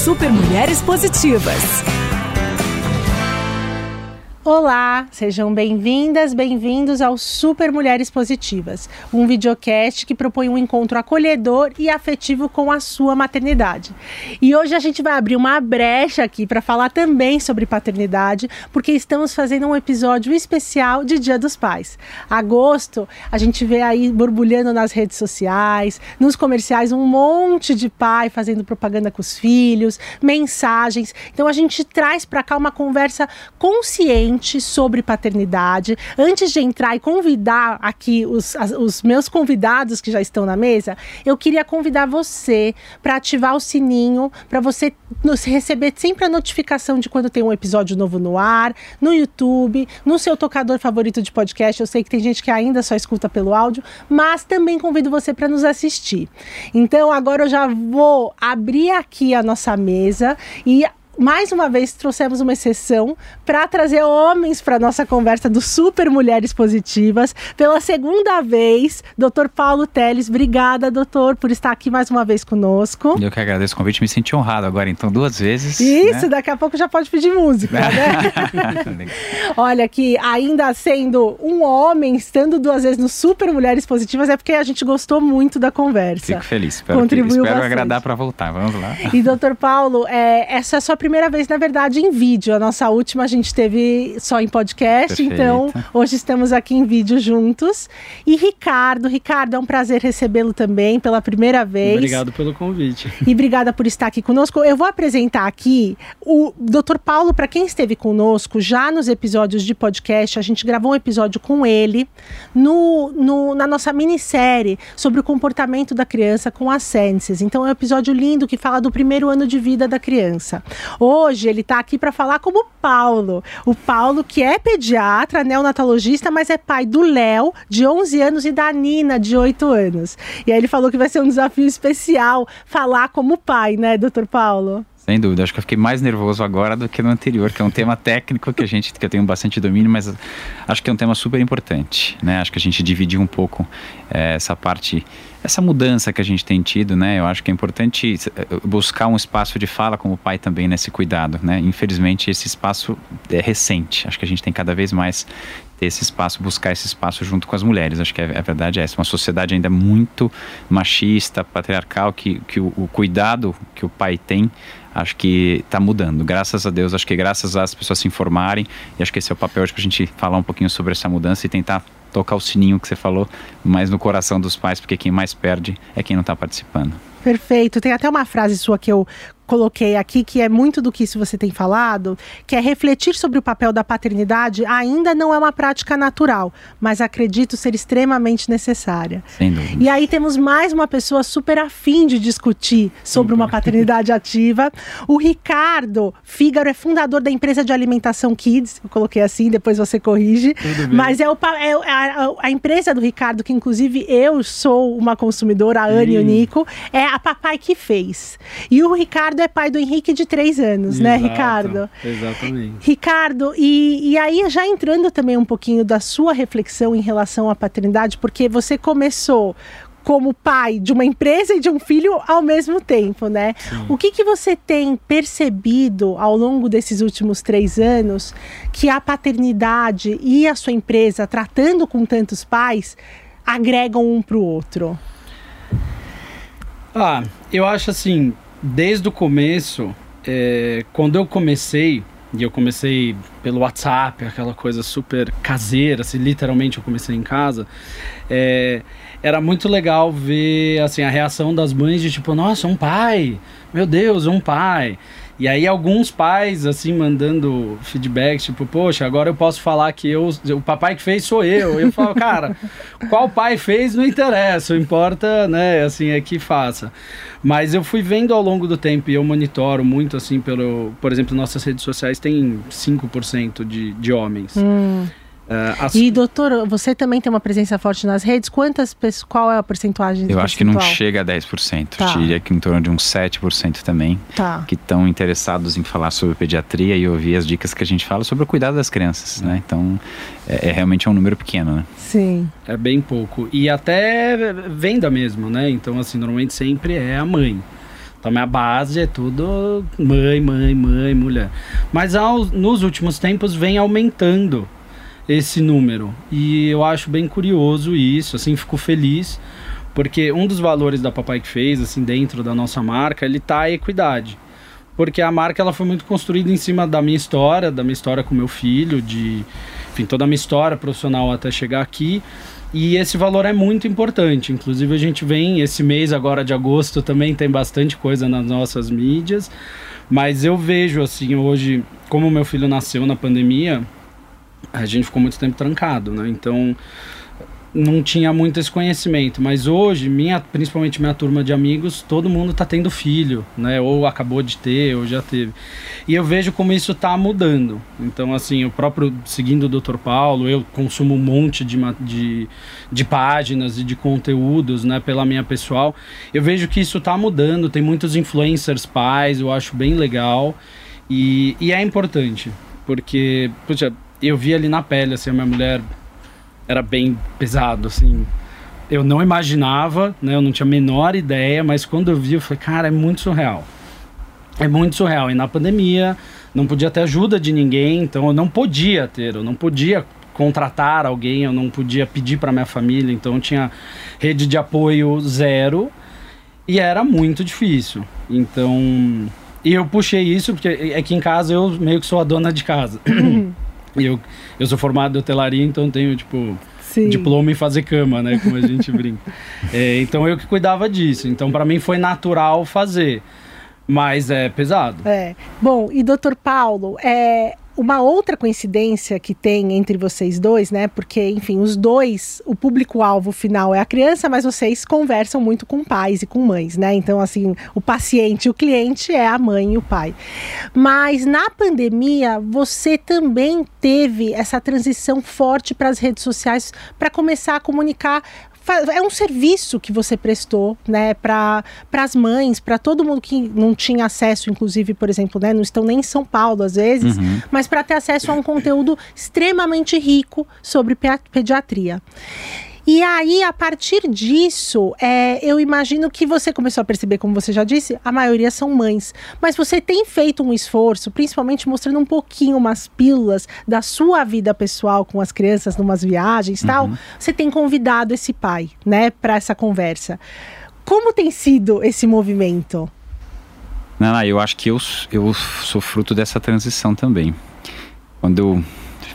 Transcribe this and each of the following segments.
Super Mulheres Positivas. Olá, sejam bem-vindas, bem-vindos ao Super Mulheres Positivas, um videocast que propõe um encontro acolhedor e afetivo com a sua maternidade. E hoje a gente vai abrir uma brecha aqui para falar também sobre paternidade, porque estamos fazendo um episódio especial de Dia dos Pais. Agosto, a gente vê aí borbulhando nas redes sociais, nos comerciais, um monte de pai fazendo propaganda com os filhos, mensagens. Então a gente traz para cá uma conversa consciente sobre paternidade. Antes de entrar e convidar aqui os, os meus convidados que já estão na mesa, eu queria convidar você para ativar o sininho, para você receber sempre a notificação de quando tem um episódio novo no ar, no YouTube, no seu tocador favorito de podcast. Eu sei que tem gente que ainda só escuta pelo áudio, mas também convido você para nos assistir. Então, agora eu já vou abrir aqui a nossa mesa e mais uma vez trouxemos uma exceção para trazer homens para nossa conversa do Super Mulheres Positivas. Pela segunda vez, Dr. Paulo Teles. Obrigada, doutor, por estar aqui mais uma vez conosco. Eu que agradeço o convite, me senti honrado agora, então, duas vezes. Isso, né? daqui a pouco já pode pedir música, né? Olha, que ainda sendo um homem, estando duas vezes no Super Mulheres Positivas, é porque a gente gostou muito da conversa. Fico feliz, espero, Contribuiu que, espero agradar para voltar. Vamos lá. E, doutor Paulo, é, essa é a sua primeira primeira vez, na verdade, em vídeo. A nossa última a gente teve só em podcast, Perfeito. então hoje estamos aqui em vídeo juntos. E Ricardo, Ricardo, é um prazer recebê-lo também pela primeira vez. Obrigado pelo convite. E obrigada por estar aqui conosco. Eu vou apresentar aqui o Dr. Paulo, para quem esteve conosco já nos episódios de podcast, a gente gravou um episódio com ele no, no na nossa minissérie sobre o comportamento da criança com as Senses. Então é um episódio lindo que fala do primeiro ano de vida da criança. Hoje ele está aqui para falar como Paulo. O Paulo, que é pediatra, neonatologista, mas é pai do Léo, de 11 anos, e da Nina, de 8 anos. E aí ele falou que vai ser um desafio especial falar como pai, né, doutor Paulo? Sem dúvida, acho que eu fiquei mais nervoso agora do que no anterior, que é um tema técnico que a gente que eu tenho bastante domínio, mas acho que é um tema super importante, né? Acho que a gente dividiu um pouco é, essa parte, essa mudança que a gente tem tido, né? Eu acho que é importante eh, buscar um espaço de fala como pai também nesse cuidado, né? Infelizmente esse espaço é recente, acho que a gente tem cada vez mais ter esse espaço, buscar esse espaço junto com as mulheres. Acho que a, a verdade é essa. Uma sociedade ainda muito machista, patriarcal, que, que o, o cuidado que o pai tem acho que está mudando. Graças a Deus, acho que graças às pessoas se informarem, e acho que esse é o papel hoje para a gente falar um pouquinho sobre essa mudança e tentar tocar o sininho que você falou, mais no coração dos pais, porque quem mais perde é quem não está participando. Perfeito. Tem até uma frase sua que eu coloquei aqui, que é muito do que isso você tem falado, que é refletir sobre o papel da paternidade ainda não é uma prática natural, mas acredito ser extremamente necessária. Sem dúvida. E aí temos mais uma pessoa super afim de discutir sobre uma paternidade ativa. O Ricardo Fígaro é fundador da empresa de alimentação Kids, eu coloquei assim, depois você corrige. Mas é, o, é a, a, empresa do Ricardo, que inclusive eu sou uma consumidora, a Anne e o Nico, é a Papai que fez. E o Ricardo Ricardo é pai do Henrique de três anos, né, Exato, né, Ricardo? Exatamente. Ricardo, e, e aí já entrando também um pouquinho da sua reflexão em relação à paternidade, porque você começou como pai de uma empresa e de um filho ao mesmo tempo, né? Sim. O que, que você tem percebido ao longo desses últimos três anos que a paternidade e a sua empresa, tratando com tantos pais, agregam um para o outro? Ah, eu acho assim, desde o começo, é, quando eu comecei, e eu comecei pelo WhatsApp, aquela coisa super caseira, assim, literalmente eu comecei em casa, é, era muito legal ver assim, a reação das mães de tipo, nossa, um pai, meu Deus, um pai. E aí alguns pais, assim, mandando feedback, tipo, poxa, agora eu posso falar que eu, o papai que fez sou eu. Eu falo, cara, qual pai fez não interessa, o importa, né, assim, é que faça. Mas eu fui vendo ao longo do tempo e eu monitoro muito, assim, pelo... Por exemplo, nossas redes sociais tem 5% de, de homens. Hum. Uh, as... E doutor, você também tem uma presença forte nas redes. Quantas qual é a percentuagem? Eu acho que não chega a 10%. Tá. Diria que em torno de uns 7% também. Tá. Que estão interessados em falar sobre pediatria e ouvir as dicas que a gente fala sobre o cuidado das crianças, né? Então, é, é realmente um número pequeno, né? Sim. É bem pouco. E até venda mesmo, né? Então, assim, normalmente sempre é a mãe. Então, minha base é tudo mãe, mãe, mãe, mulher. Mas aos, nos últimos tempos vem aumentando esse número. E eu acho bem curioso isso, assim, fico feliz, porque um dos valores da Papai que fez, assim, dentro da nossa marca, ele tá a equidade. Porque a marca ela foi muito construída em cima da minha história, da minha história com meu filho, de, enfim, toda a minha história profissional até chegar aqui. E esse valor é muito importante. Inclusive, a gente vem esse mês agora de agosto também tem bastante coisa nas nossas mídias. Mas eu vejo assim hoje, como meu filho nasceu na pandemia, a gente ficou muito tempo trancado, né? Então não tinha muito esse conhecimento, mas hoje, minha, principalmente minha turma de amigos, todo mundo está tendo filho, né? Ou acabou de ter, ou já teve. E eu vejo como isso está mudando. Então, assim, o próprio, seguindo o Dr. Paulo, eu consumo um monte de, de, de páginas e de conteúdos, né, pela minha pessoal. Eu vejo que isso está mudando, tem muitos influencers pais, eu acho bem legal. E, e é importante, porque, puxa, eu vi ali na pele, assim, a minha mulher era bem pesado, assim. Eu não imaginava, né? Eu não tinha a menor ideia, mas quando eu vi, eu falei, cara, é muito surreal. É muito surreal. E na pandemia, não podia ter ajuda de ninguém, então eu não podia ter, eu não podia contratar alguém, eu não podia pedir para minha família, então eu tinha rede de apoio zero e era muito difícil. Então, e eu puxei isso porque é que em casa eu meio que sou a dona de casa. Eu, eu sou formado em hotelaria, então tenho, tipo, Sim. diploma em fazer cama, né? Como a gente brinca. É, então eu que cuidava disso. Então para mim foi natural fazer. Mas é pesado. É. Bom, e doutor Paulo, é, uma outra coincidência que tem entre vocês dois, né? Porque, enfim, os dois, o público-alvo final é a criança, mas vocês conversam muito com pais e com mães, né? Então, assim, o paciente, o cliente é a mãe e o pai. Mas na pandemia, você também teve essa transição forte para as redes sociais para começar a comunicar é um serviço que você prestou, né, para as mães, para todo mundo que não tinha acesso, inclusive, por exemplo, né, não estão nem em São Paulo às vezes, Uhum. mas para ter acesso a um conteúdo extremamente rico sobre pe- pediatria. E aí, a partir disso, é, eu imagino que você começou a perceber, como você já disse, a maioria são mães. Mas você tem feito um esforço, principalmente mostrando um pouquinho umas pílulas da sua vida pessoal com as crianças, numas viagens e tal. Você tem convidado esse pai, né, para essa conversa. Como tem sido esse movimento? Não, não, eu acho que eu, eu sou fruto dessa transição também. Quando eu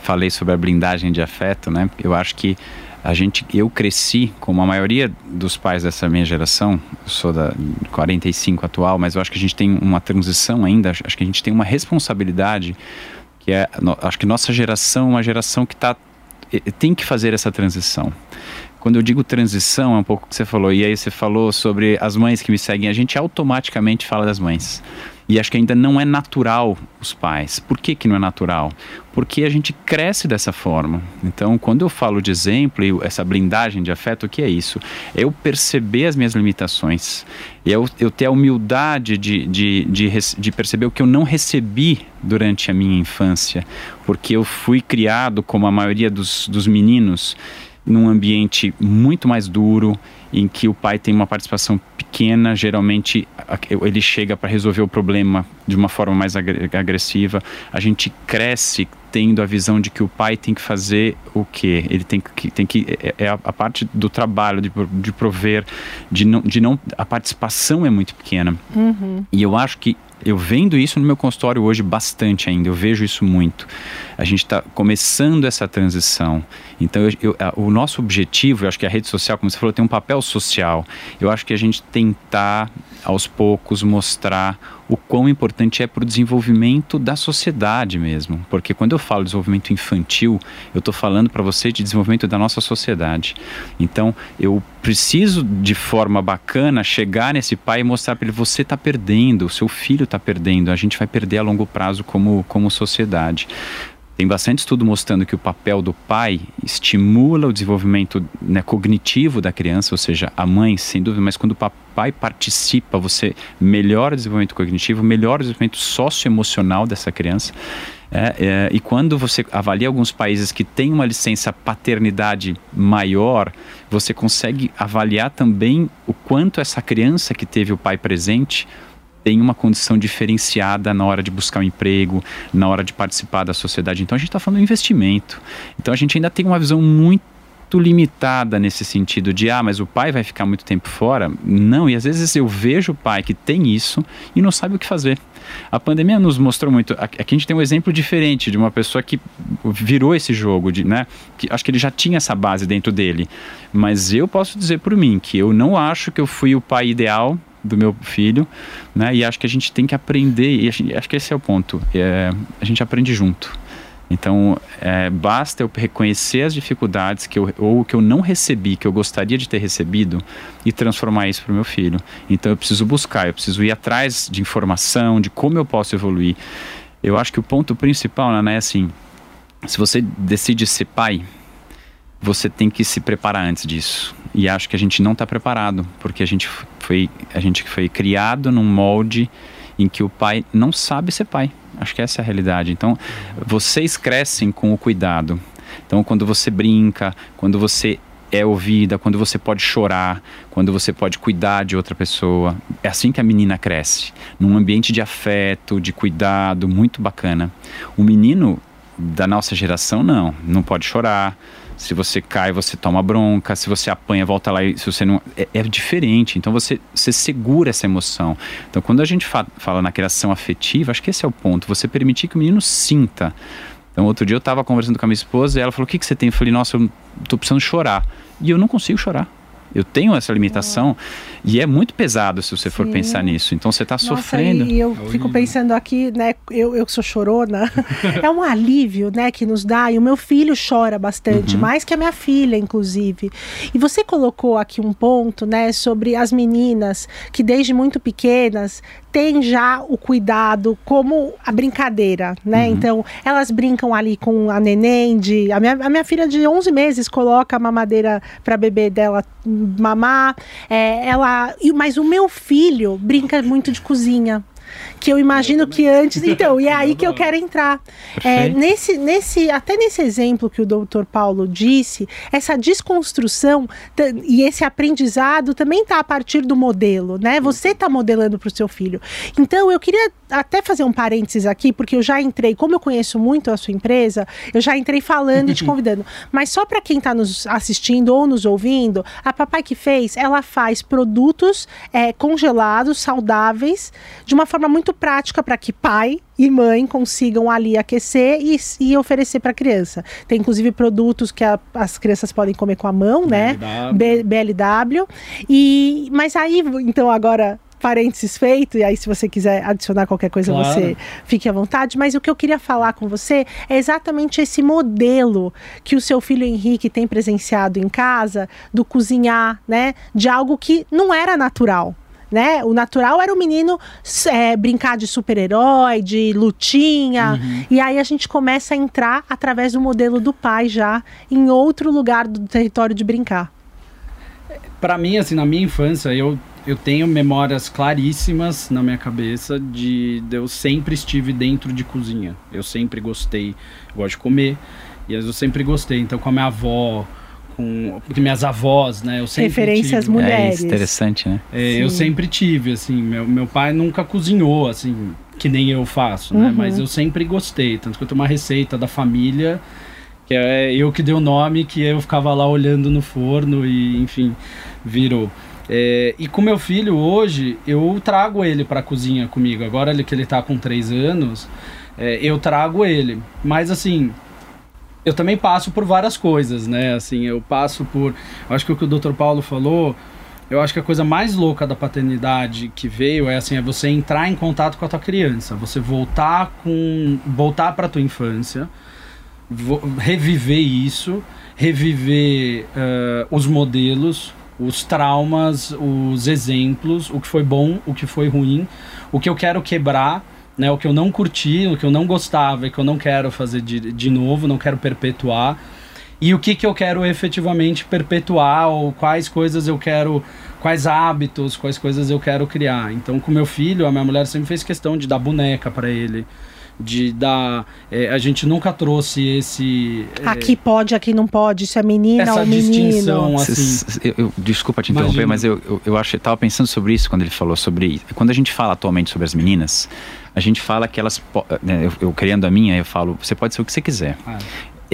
falei sobre a blindagem de afeto, né? Eu acho que a gente, eu cresci como a maioria dos pais dessa minha geração. Eu sou da 45 atual, mas eu acho que a gente tem uma transição ainda. Acho que a gente tem uma responsabilidade que é, acho que nossa geração é uma geração que tá tem que fazer essa transição. Quando eu digo transição, é um pouco o que você falou. E aí você falou sobre as mães que me seguem. A gente automaticamente fala das mães. E acho que ainda não é natural os pais. Por que, que não é natural? Porque a gente cresce dessa forma. Então, quando eu falo de exemplo e essa blindagem de afeto, o que é isso? É eu perceber as minhas limitações. E eu, eu ter a humildade de, de, de, de perceber o que eu não recebi durante a minha infância. Porque eu fui criado, como a maioria dos, dos meninos, num ambiente muito mais duro, em que o pai tem uma participação pequena, geralmente ele chega para resolver o problema de uma forma mais agre- agressiva. A gente cresce tendo a visão de que o pai tem que fazer o quê? Ele tem que tem que é, é a, a parte do trabalho de, de prover, de não, de não a participação é muito pequena. E eu acho que eu vendo isso no meu consultório hoje bastante ainda, eu vejo isso muito. A gente está começando essa transição. Então, eu- eu- a- o nosso objetivo, eu acho que a rede social, como você falou, tem um papel social. Eu acho que a gente tentar, aos poucos, mostrar o quão importante é para o desenvolvimento da sociedade mesmo. Porque quando eu falo desenvolvimento infantil, eu estou falando para você de desenvolvimento da nossa sociedade. Então, eu preciso, de forma bacana, chegar nesse pai e mostrar para ele: você está perdendo, o seu filho está perdendo, a gente vai perder a longo prazo como, como sociedade. Tem bastante estudo mostrando que o papel do pai estimula o desenvolvimento né, cognitivo da criança, ou seja, a mãe, sem dúvida, mas quando o pai participa, você melhora o desenvolvimento cognitivo, melhora o desenvolvimento socioemocional dessa criança. É, é, e quando você avalia alguns países que têm uma licença paternidade maior, você consegue avaliar também o quanto essa criança que teve o pai presente tem uma condição diferenciada na hora de buscar um emprego, na hora de participar da sociedade. Então a gente está falando de investimento. Então a gente ainda tem uma visão muito limitada nesse sentido de ah, mas o pai vai ficar muito tempo fora. Não, e às vezes eu vejo o pai que tem isso e não sabe o que fazer. A pandemia nos mostrou muito. Aqui a gente tem um exemplo diferente de uma pessoa que virou esse jogo, de, né? Que acho que ele já tinha essa base dentro dele. Mas eu posso dizer por mim que eu não acho que eu fui o pai ideal do meu filho, né? E acho que a gente tem que aprender, e gente, acho que esse é o ponto, é, a gente aprende junto. Então, é, basta eu reconhecer as dificuldades que eu, ou que eu não recebi, que eu gostaria de ter recebido, e transformar isso para o meu filho. Então, eu preciso buscar, eu preciso ir atrás de informação, de como eu posso evoluir. Eu acho que o ponto principal, né, é assim: se você decide ser pai, você tem que se preparar antes disso. E acho que a gente não está preparado, porque a gente foi, a gente foi criado num molde em que o pai não sabe ser pai. Acho que essa é a realidade. Então, vocês crescem com o cuidado. Então, quando você brinca, quando você é ouvida, quando você pode chorar, quando você pode cuidar de outra pessoa. É assim que a menina cresce, num ambiente de afeto, de cuidado, muito bacana. O menino da nossa geração, não, não pode chorar, se você cai, você toma bronca. Se você apanha, volta lá e se você não. É, é diferente. Então você, você segura essa emoção. Então quando a gente fa fala na criação afetiva, acho que esse é o ponto. Você permitir que o menino sinta. Então outro dia eu estava conversando com a minha esposa e ela falou: O que, que você tem? Eu falei: Nossa, eu tô precisando chorar. E eu não consigo chorar. Eu tenho essa limitação e é muito pesado se você Sim. for pensar nisso. Então você está sofrendo. E eu fico pensando aqui, né? Eu, eu que sou chorona, é um alívio, né, que nos dá. E o meu filho chora bastante, uhum. mais que a minha filha, inclusive. E você colocou aqui um ponto, né, sobre as meninas que desde muito pequenas têm já o cuidado como a brincadeira, né? Uhum. Então, elas brincam ali com a neném de... A minha, a minha filha de 11 meses coloca a mamadeira para bebê dela mamar. É, ela, mas o meu filho brinca muito de cozinha que eu imagino que antes. Então, e é aí que eu quero entrar. É, nesse, nesse, até nesse exemplo que o doutor Paulo disse, essa desconstrução e esse aprendizado também está a partir do modelo, né? Você está modelando para o seu filho. Então, eu queria até fazer um parênteses aqui, porque eu já entrei, como eu conheço muito a sua empresa, eu já entrei falando e te convidando. Mas só para quem está nos assistindo ou nos ouvindo, a Papai que fez, ela faz produtos é, congelados, saudáveis, de uma forma muito prática para que pai e mãe consigam ali aquecer e, e oferecer para a criança. Tem inclusive produtos que a, as crianças podem comer com a mão, né? B, BLW. E mas aí então agora parênteses feito, e aí se você quiser adicionar qualquer coisa, claro. você fique à vontade. Mas o que eu queria falar com você é exatamente esse modelo que o seu filho Henrique tem presenciado em casa do cozinhar, né? De algo que não era natural né? O natural era o menino é, brincar de super-herói, de lutinha. Uhum. E aí a gente começa a entrar através do modelo do pai já em outro lugar do território de brincar. Para mim, assim, na minha infância, eu, eu tenho memórias claríssimas na minha cabeça de, de eu sempre estive dentro de cozinha. Eu sempre gostei, gosto de comer, e eu sempre gostei. Então, com a minha avó, com minhas avós, né? Eu sempre Referências tive, mulheres. É interessante, né? É, eu sempre tive, assim, meu, meu pai nunca cozinhou, assim, que nem eu faço, né? uhum. né? Mas eu sempre gostei, tanto que eu tenho uma receita da família que é eu que dei o nome, que eu ficava lá olhando no forno e, enfim, virou. É, e com meu filho hoje, eu trago ele para a cozinha comigo. Agora que ele está com três anos, é, eu trago ele. Mas assim, eu também passo por várias coisas, né? Assim, eu passo por. Acho que o que o Dr. Paulo falou eu acho que a coisa mais louca da paternidade que veio é assim, é você entrar em contato com a tua criança, você voltar com voltar para tua infância, reviver isso, reviver eh, os modelos, os traumas, os exemplos, o que foi bom, o que foi ruim, o que eu quero quebrar, né, o que eu não curti, o que eu não gostava e que eu não quero fazer de, de novo, não quero perpetuar e o que, que eu quero efetivamente perpetuar ou quais coisas eu quero quais hábitos quais coisas eu quero criar então com meu filho a minha mulher sempre fez questão de dar boneca para ele de dar eh, a gente nunca trouxe esse eh, Aqui pode, aqui não pode, isso é menina essa ou menino. distinção assim Cês- eu- eu- desculpa te interromper, Imagina. mas eu, eu, eu acho, eu tava pensando sobre isso quando ele falou sobre. Quando a gente fala atualmente sobre as meninas, a gente fala que elas. né, eu, eu criando a minha, eu falo, você pode ser o que você quiser. Ah.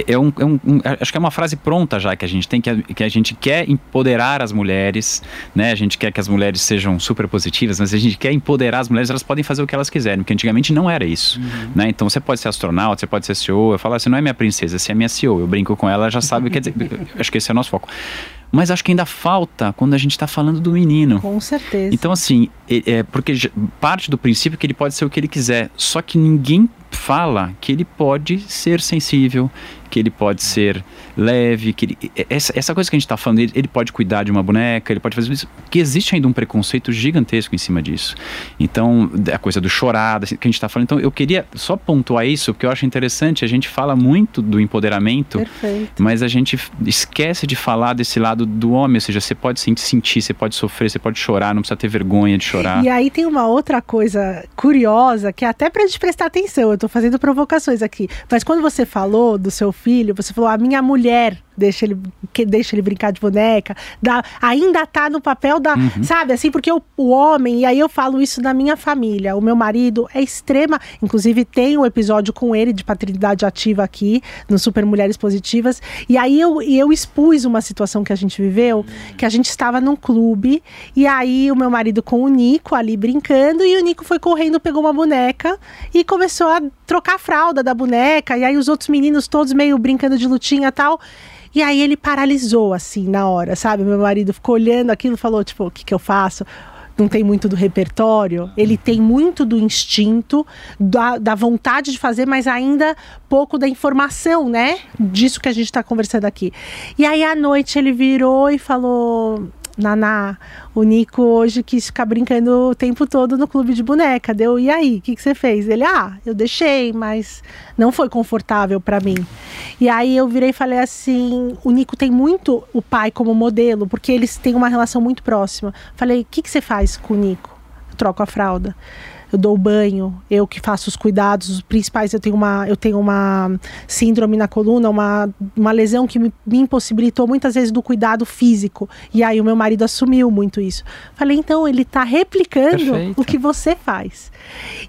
É um, é um- acho que é uma frase pronta já que a gente tem que, que a gente quer empoderar as mulheres, né? A gente quer que as mulheres sejam super positivas, mas a gente quer empoderar as mulheres, elas podem fazer o que elas quiserem, porque antigamente não era isso, né? Então você pode ser astronauta, você pode ser CEO, eu falo assim, não é minha princesa, você é minha CEO, eu brinco com ela, ela já sabe, quer dizer, acho que esse é o nosso foco. Mas acho que ainda falta quando a gente está falando do menino. Com certeza. Então, assim, é, é porque parte do princípio que ele pode ser o que ele quiser. Só que ninguém fala que ele pode ser sensível, que ele pode ser leve, que ele, é- essa, essa coisa que a gente está falando, ele, ele pode cuidar de uma boneca, ele pode fazer isso, que existe ainda um preconceito gigantesco em cima disso. Então, a coisa do chorar, da- que a gente está falando. Então, eu queria só pontuar isso, porque eu acho interessante, a gente fala muito do empoderamento, Perfeito. mas a gente esquece de falar desse lado do homem, ou seja, você pode sen- sentir, você pode sofrer, você pode chorar, não precisa ter vergonha de chorar. E aí tem uma outra coisa curiosa, que é até pra gente prestar atenção, eu tô fazendo provocações aqui. Mas quando você falou do seu filho, você falou, a minha mulher deixa ele, que deixa ele brincar de boneca, dá- ainda tá no papel da, sabe, assim, porque o, o homem, e aí eu falo isso da minha família, o meu marido é extrema, inclusive tem um episódio com ele de paternidade ativa aqui, no Super Mulheres Positivas, e aí eu, eu expus uma situação que a gente viveu, que a gente estava num clube, e aí o meu marido com o Nico ali brincando, e o Nico foi correndo, pegou uma boneca e começou a trocar a fralda da boneca, e aí os outros meninos todos meio brincando de lutinha e tal. E aí ele paralisou assim na hora, sabe? Meu marido ficou olhando aquilo e falou, tipo, o que que eu faço? Não tem muito do repertório, ele tem muito do instinto, da, da vontade de fazer, mas ainda pouco da informação, né? Disso que a gente está conversando aqui. E aí à noite ele virou e falou: Naná, o Nico hoje quis ficar brincando o tempo todo no clube de boneca. Deu, e aí, o que, que você fez? Ele, ah, eu deixei, mas não foi confortável para mim. E aí eu virei e falei assim: o Nico tem muito o pai como modelo, porque eles têm uma relação muito próxima. Falei: o que, que você faz com o Nico? Troco a fralda. Eu dou banho, eu que faço os cuidados os principais. Eu tenho uma, eu tenho uma síndrome na coluna, uma, uma lesão que me, me impossibilitou muitas vezes do cuidado físico. E aí o meu marido assumiu muito isso. Falei, então ele está replicando Perfeito. o que você faz.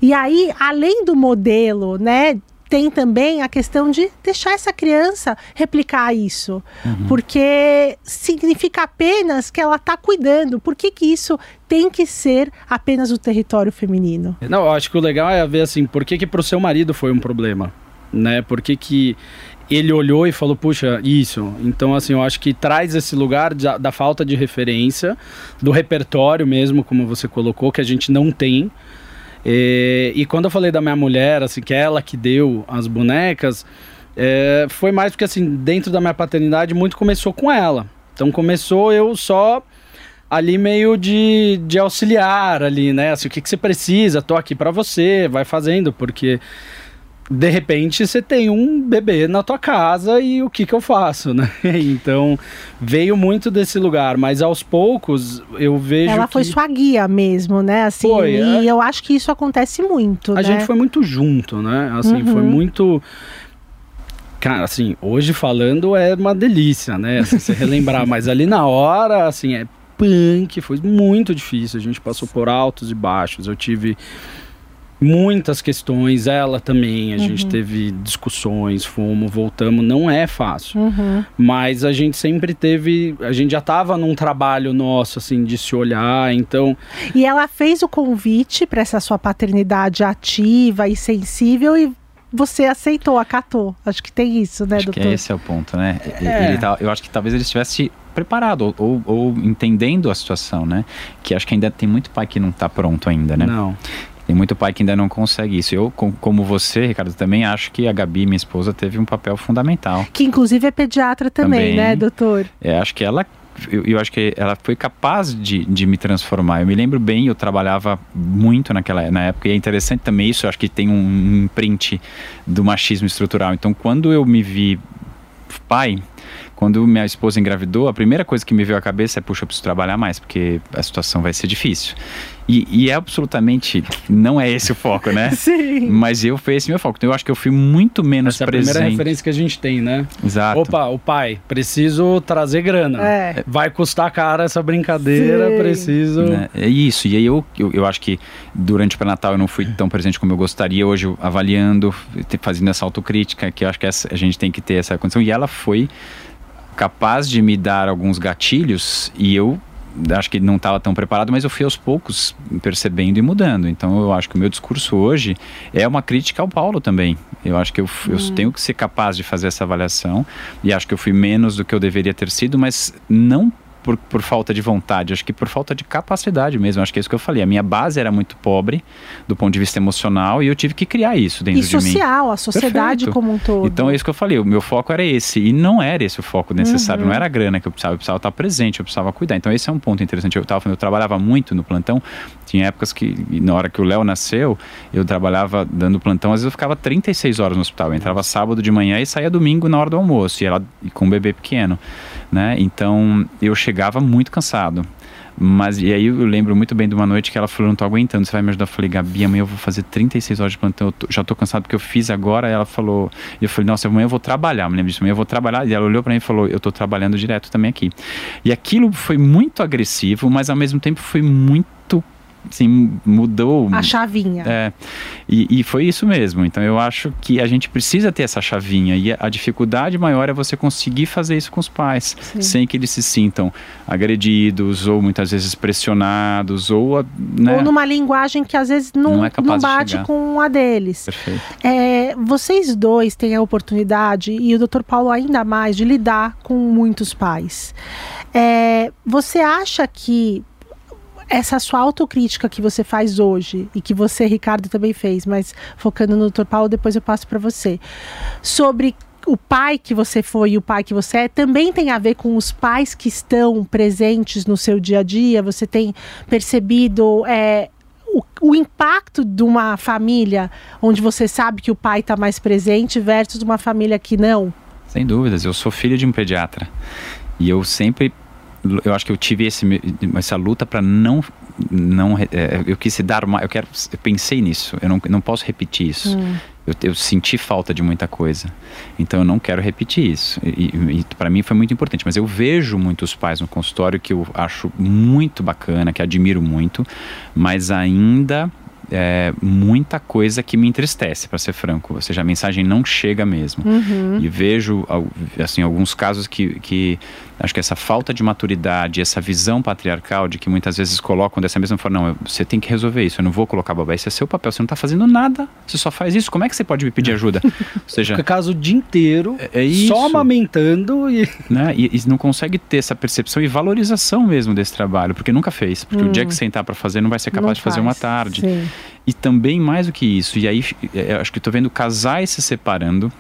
E aí, além do modelo, né? Tem também a questão de deixar essa criança replicar isso. Porque significa apenas que ela está cuidando. Por que, que isso tem que ser apenas o território feminino? Não, eu acho que o legal é ver assim, por que que pro seu marido foi um problema, né? Por que que ele olhou e falou, puxa, isso. Então, assim, eu acho que traz esse lugar da, da falta de referência, do repertório mesmo, como você colocou, que a gente não tem. É, e quando eu falei da minha mulher, assim, que é ela que deu as bonecas, é, foi mais porque, assim, dentro da minha paternidade, muito começou com ela. Então, começou eu só ali meio de, de auxiliar ali, né? Assim, o que, que você precisa, tô aqui pra você, vai fazendo, porque de repente você tem um bebê na tua casa e o que que eu faço, né? Então veio muito desse lugar, mas aos poucos eu vejo Ela que foi sua guia mesmo, né? Assim, Foi, e é. eu acho que isso acontece muito, a né? gente foi muito junto, né? Assim, Uhum. foi muito Cara, assim, hoje falando é uma delícia, né? Assim, você relembrar, mas ali na hora, assim, é punk, foi muito difícil. A gente passou por altos e baixos. Eu tive muitas questões, ela também. A gente teve discussões, fomos, voltamos. Não é fácil. Uhum. Mas a gente sempre teve. A gente já tava num trabalho nosso, assim, de se olhar. Então, E ela fez o convite para essa sua paternidade ativa e sensível e você aceitou, acatou. Acho que tem isso, né, Acho que doutor? esse é o ponto, né? É. Ele tá- eu acho que talvez ele estivesse preparado ou, ou, ou entendendo a situação, né? Que acho que ainda tem muito pai que não está pronto ainda, né? Não. Tem muito pai que ainda não consegue isso. Eu, com- como você, Ricardo, também acho que a Gabi, minha esposa, teve um papel fundamental. Que inclusive é pediatra também, Também. né, doutor? É, acho que ela eu, eu acho que ela foi capaz de, de me transformar. Eu me lembro bem, eu trabalhava muito naquela na época e é interessante também isso. Eu acho que tem um, um imprint do machismo estrutural. Então, quando eu me vi pai, quando minha esposa engravidou, a primeira coisa que me veio à cabeça é: puxa, eu preciso trabalhar mais, porque a situação vai ser difícil. E, e é absolutamente. Não é esse o foco, né? Sim. Mas eu foi esse meu foco. Então, eu acho que eu fui muito menos Essa é a presente. primeira referência que a gente tem, né? Exato. Opa, o pai, preciso trazer grana. É. Vai custar caro essa brincadeira, Sim. preciso. Né? É isso. E aí eu, eu, eu acho que durante o pré-natal eu não fui tão presente como eu gostaria. Hoje, avaliando, fazendo essa autocrítica, que eu acho que essa- a gente tem que ter essa condição. E ela foi capaz de me dar alguns gatilhos e eu acho que não estava tão preparado, mas eu fui aos poucos percebendo e mudando. Então eu acho que o meu discurso hoje é uma crítica ao Paulo também. Eu acho que eu, eu tenho que ser capaz de fazer essa avaliação e acho que eu fui menos do que eu deveria ter sido, mas não por, por falta de vontade, acho que por falta de capacidade mesmo. Acho que é isso que eu falei. A minha base era muito pobre do ponto de vista emocional e eu tive que criar isso dentro E de mim. social, a sociedade Perfeito. como um todo. Então é isso que eu falei, o meu foco era esse. E não era esse o foco necessário, Uhum. não era a grana que eu precisava, eu precisava estar presente, eu precisava cuidar. Então esse é um ponto interessante. Eu, tava, falando, eu trabalhava muito no plantão, tinha épocas que, na hora que o Léo nasceu, eu trabalhava dando plantão, às vezes eu ficava 36 horas no hospital. Eu entrava sábado de manhã e saía domingo na hora do almoço, e ela e com um bebê pequeno. Né? Então eu chegava muito cansado. Mas e aí eu lembro muito bem de uma noite que ela falou, não tô aguentando, você vai me ajudar? Eu falei, Gabi, amanhã eu vou fazer 36 horas de plantão, eu tô- já tô cansado porque eu fiz agora. Ela falou, eu falei, nossa, amanhã eu vou trabalhar, me lembro disso, amanhã eu vou trabalhar. E ela olhou pra mim e falou, eu tô trabalhando direto também aqui. E aquilo foi muito agressivo, mas ao mesmo tempo foi muito, assim, mudou. A chavinha. É, e, e foi isso mesmo. Então eu acho que a gente precisa ter essa chavinha. E a, dificuldade maior é você conseguir fazer isso com os pais, sem que eles se sintam agredidos ou muitas vezes pressionados ou, né? Ou numa linguagem que às vezes não, Não é capaz de bate com a deles. Perfeito. É, vocês dois têm a oportunidade, e o Dr. Paulo ainda mais, de lidar com muitos pais. É, você acha que essa sua autocrítica que você faz hoje, e que você, Ricardo, também fez, mas focando no Dr. Paulo, depois eu passo para você, sobre o pai que você foi e o pai que você é, também tem a ver com os pais que estão presentes no seu dia a dia? Você tem percebido é, o, o impacto de uma família onde você sabe que o pai está mais presente versus uma família que não? Sem dúvidas, eu sou filho de um pediatra e eu sempre, eu acho que eu tive esse, essa luta para não, não, é, eu quis dar uma, eu quero, eu pensei nisso, eu não, não posso repetir isso. Eu, eu senti falta de muita coisa, então eu não quero repetir isso. E, e, e para mim foi muito importante. Mas eu vejo muitos pais no consultório que eu acho muito bacana, que admiro muito, mas ainda é, muita coisa que me entristece, para ser franco. Ou seja, a mensagem não chega mesmo. E vejo assim alguns casos que, que acho que essa falta de maturidade, essa visão patriarcal de que muitas vezes colocam dessa mesma forma, não, você tem que resolver isso, eu não vou colocar babá, esse é seu papel, você não está fazendo nada, você só faz isso, como é que você pode me pedir ajuda? Ou seja, Fica casa o dia inteiro, É- é só amamentando e. né? E, e não consegue ter essa percepção e valorização mesmo desse trabalho, porque nunca fez. Porque o dia que sentar para fazer não vai ser capaz Não de fazer uma faz. tarde. Sim. E também mais do que isso, e aí é, eu acho que estou vendo casais se separando,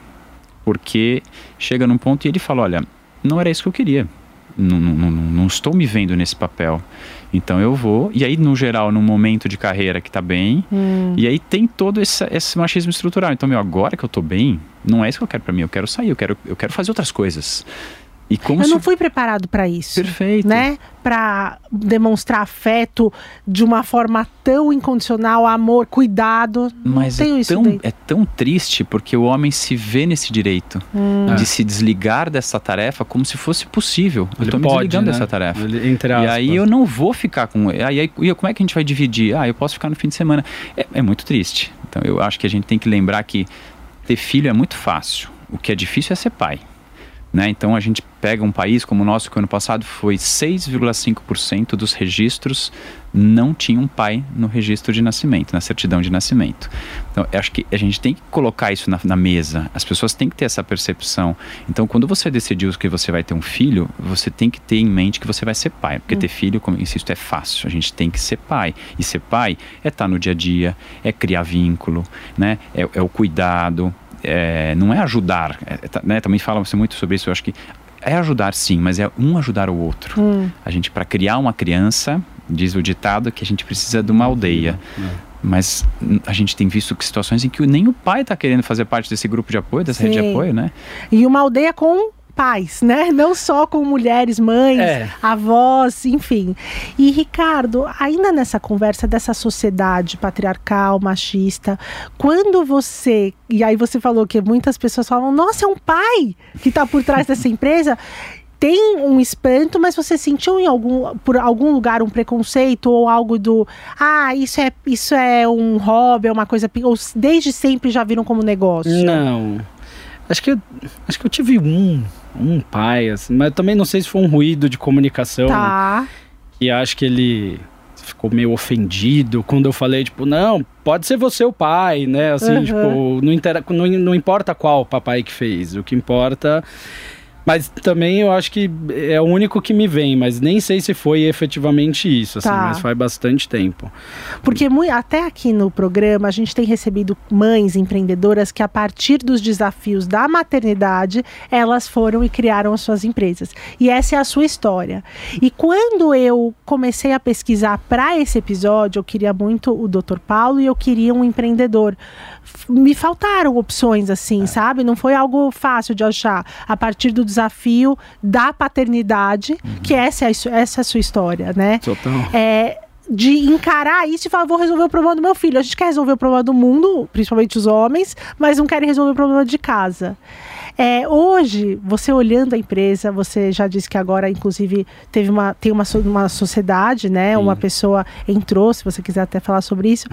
porque chega num ponto e ele fala: olha, não era isso que eu queria. Não, não, não, estou me vendo nesse papel. Então eu vou. E aí, no geral, num momento de carreira que está bem. E aí tem todo esse, esse machismo estrutural. Então, meu, agora que eu estou bem, não é isso que eu quero para mim. Eu quero sair, eu quero, eu quero fazer outras coisas. E como Eu se não fui preparado para isso. Perfeito. Né? Para demonstrar afeto de uma forma tão incondicional, amor, cuidado. Mas não tenho é isso tão, é tão triste porque o homem se vê nesse direito Hum. de se desligar dessa tarefa como se fosse possível. Eu Ele estou me pode, desligando né? dessa tarefa. Ele- entre E aí eu não vou ficar com. Aí, aí e como é que a gente vai dividir? Ah, eu posso ficar no fim de semana. É, é muito triste. Então eu acho que a gente tem que lembrar que ter filho é muito fácil. O que é difícil é ser pai. Né? Então a gente pega um país como o nosso, que ano passado foi 6,5% dos registros não tinham pai no registro de nascimento, na certidão de nascimento. Então, acho que a gente tem que colocar isso na, na, mesa. As pessoas têm que ter essa percepção. Então, quando você decidiu que você vai ter um filho, você tem que ter em mente que você vai ser pai. Porque hum. ter filho, como eu insisto, é fácil. A gente tem que ser pai. E ser pai é estar no dia a dia, é criar vínculo, né? é, é o cuidado, é, não é ajudar, é, tá, né, também fala-se muito sobre isso, eu acho que é ajudar sim, mas é um ajudar o outro. Hum. A gente, para criar uma criança, diz o ditado que a gente precisa de uma aldeia. Hum. Mas a gente tem visto que situações em que nem o pai está querendo fazer parte desse grupo de apoio, dessa sim. rede de apoio, né? E uma aldeia com pais, né? Não só com mulheres, mães, é. avós, enfim. E Ricardo, ainda nessa conversa dessa sociedade patriarcal, machista, quando você, e aí você falou que muitas pessoas falam, nossa, é um pai que está por trás dessa empresa. Tem um espanto, mas você sentiu em algum, por algum lugar um preconceito ou algo do ah, isso é, isso é um hobby, é uma coisa. Ou desde sempre já viram como negócio? Não. Acho que, acho que eu tive um um pai, assim, mas também não sei se foi um ruído de comunicação. Tá. E acho que ele ficou meio ofendido quando eu falei, tipo, não, pode ser você o pai, né? Assim, uhum. tipo, não, inter... não, não importa qual papai que fez, o que importa mas também eu acho que é o único que me vem, mas nem sei se foi efetivamente isso, assim, tá. mas faz bastante tempo. Porque até aqui no programa a gente tem recebido mães empreendedoras que a partir dos desafios da maternidade, elas foram e criaram as suas empresas. E essa é a sua história. E quando eu comecei a pesquisar para esse episódio, eu queria muito o Dr. Paulo e eu queria um empreendedor me faltaram opções assim, é. sabe? Não foi algo fácil de achar a partir do desafio da paternidade, uhum. que essa é, a, essa é a sua história, né? Total. É, de encarar isso e falar, vou resolver o problema do meu filho. A gente quer resolver o problema do mundo, principalmente os homens, mas não querem resolver o problema de casa. É, hoje, você olhando a empresa, você já disse que agora, inclusive, teve uma, tem uma, uma sociedade, né? Sim. Uma pessoa entrou, se você quiser até falar sobre isso.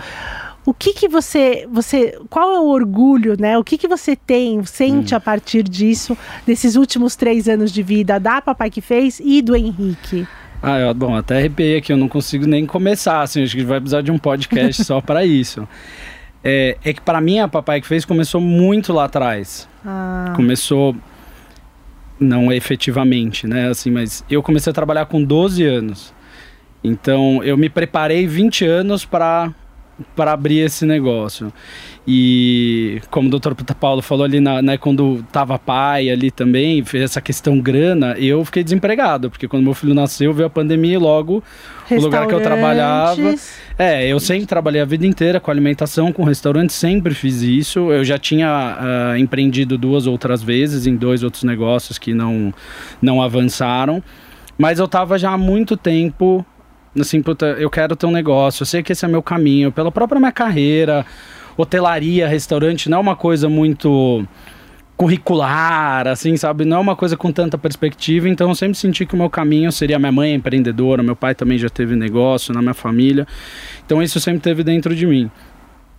O que que você, você, qual é o orgulho, né? O que que você tem, sente hum. a partir disso, desses últimos três anos de vida da Papai que fez e do Henrique? Ah, eu, bom, até arrepiei aqui, eu não consigo nem começar, assim, acho que vai precisar de um podcast só para isso. É, é que para mim a Papai que fez começou muito lá atrás. Ah. Começou não efetivamente, né, assim, mas eu comecei a trabalhar com 12 anos. Então, eu me preparei 20 anos para para abrir esse negócio. E como o doutor Paulo falou ali, na, né, quando tava pai ali também, fez essa questão grana, eu fiquei desempregado, porque quando meu filho nasceu, veio a pandemia e logo o lugar que eu trabalhava. É, eu sempre trabalhei a vida inteira com alimentação, com restaurante, sempre fiz isso. Eu já tinha uh, empreendido duas outras vezes em dois outros negócios que não, não avançaram. Mas eu estava já há muito tempo assim, puta, eu quero ter um negócio, eu sei que esse é meu caminho, pela própria minha carreira, hotelaria, restaurante, não é uma coisa muito curricular, assim, sabe? Não é uma coisa com tanta perspectiva, então eu sempre senti que o meu caminho seria minha mãe é empreendedora, meu pai também já teve negócio na minha família. Então isso sempre teve dentro de mim.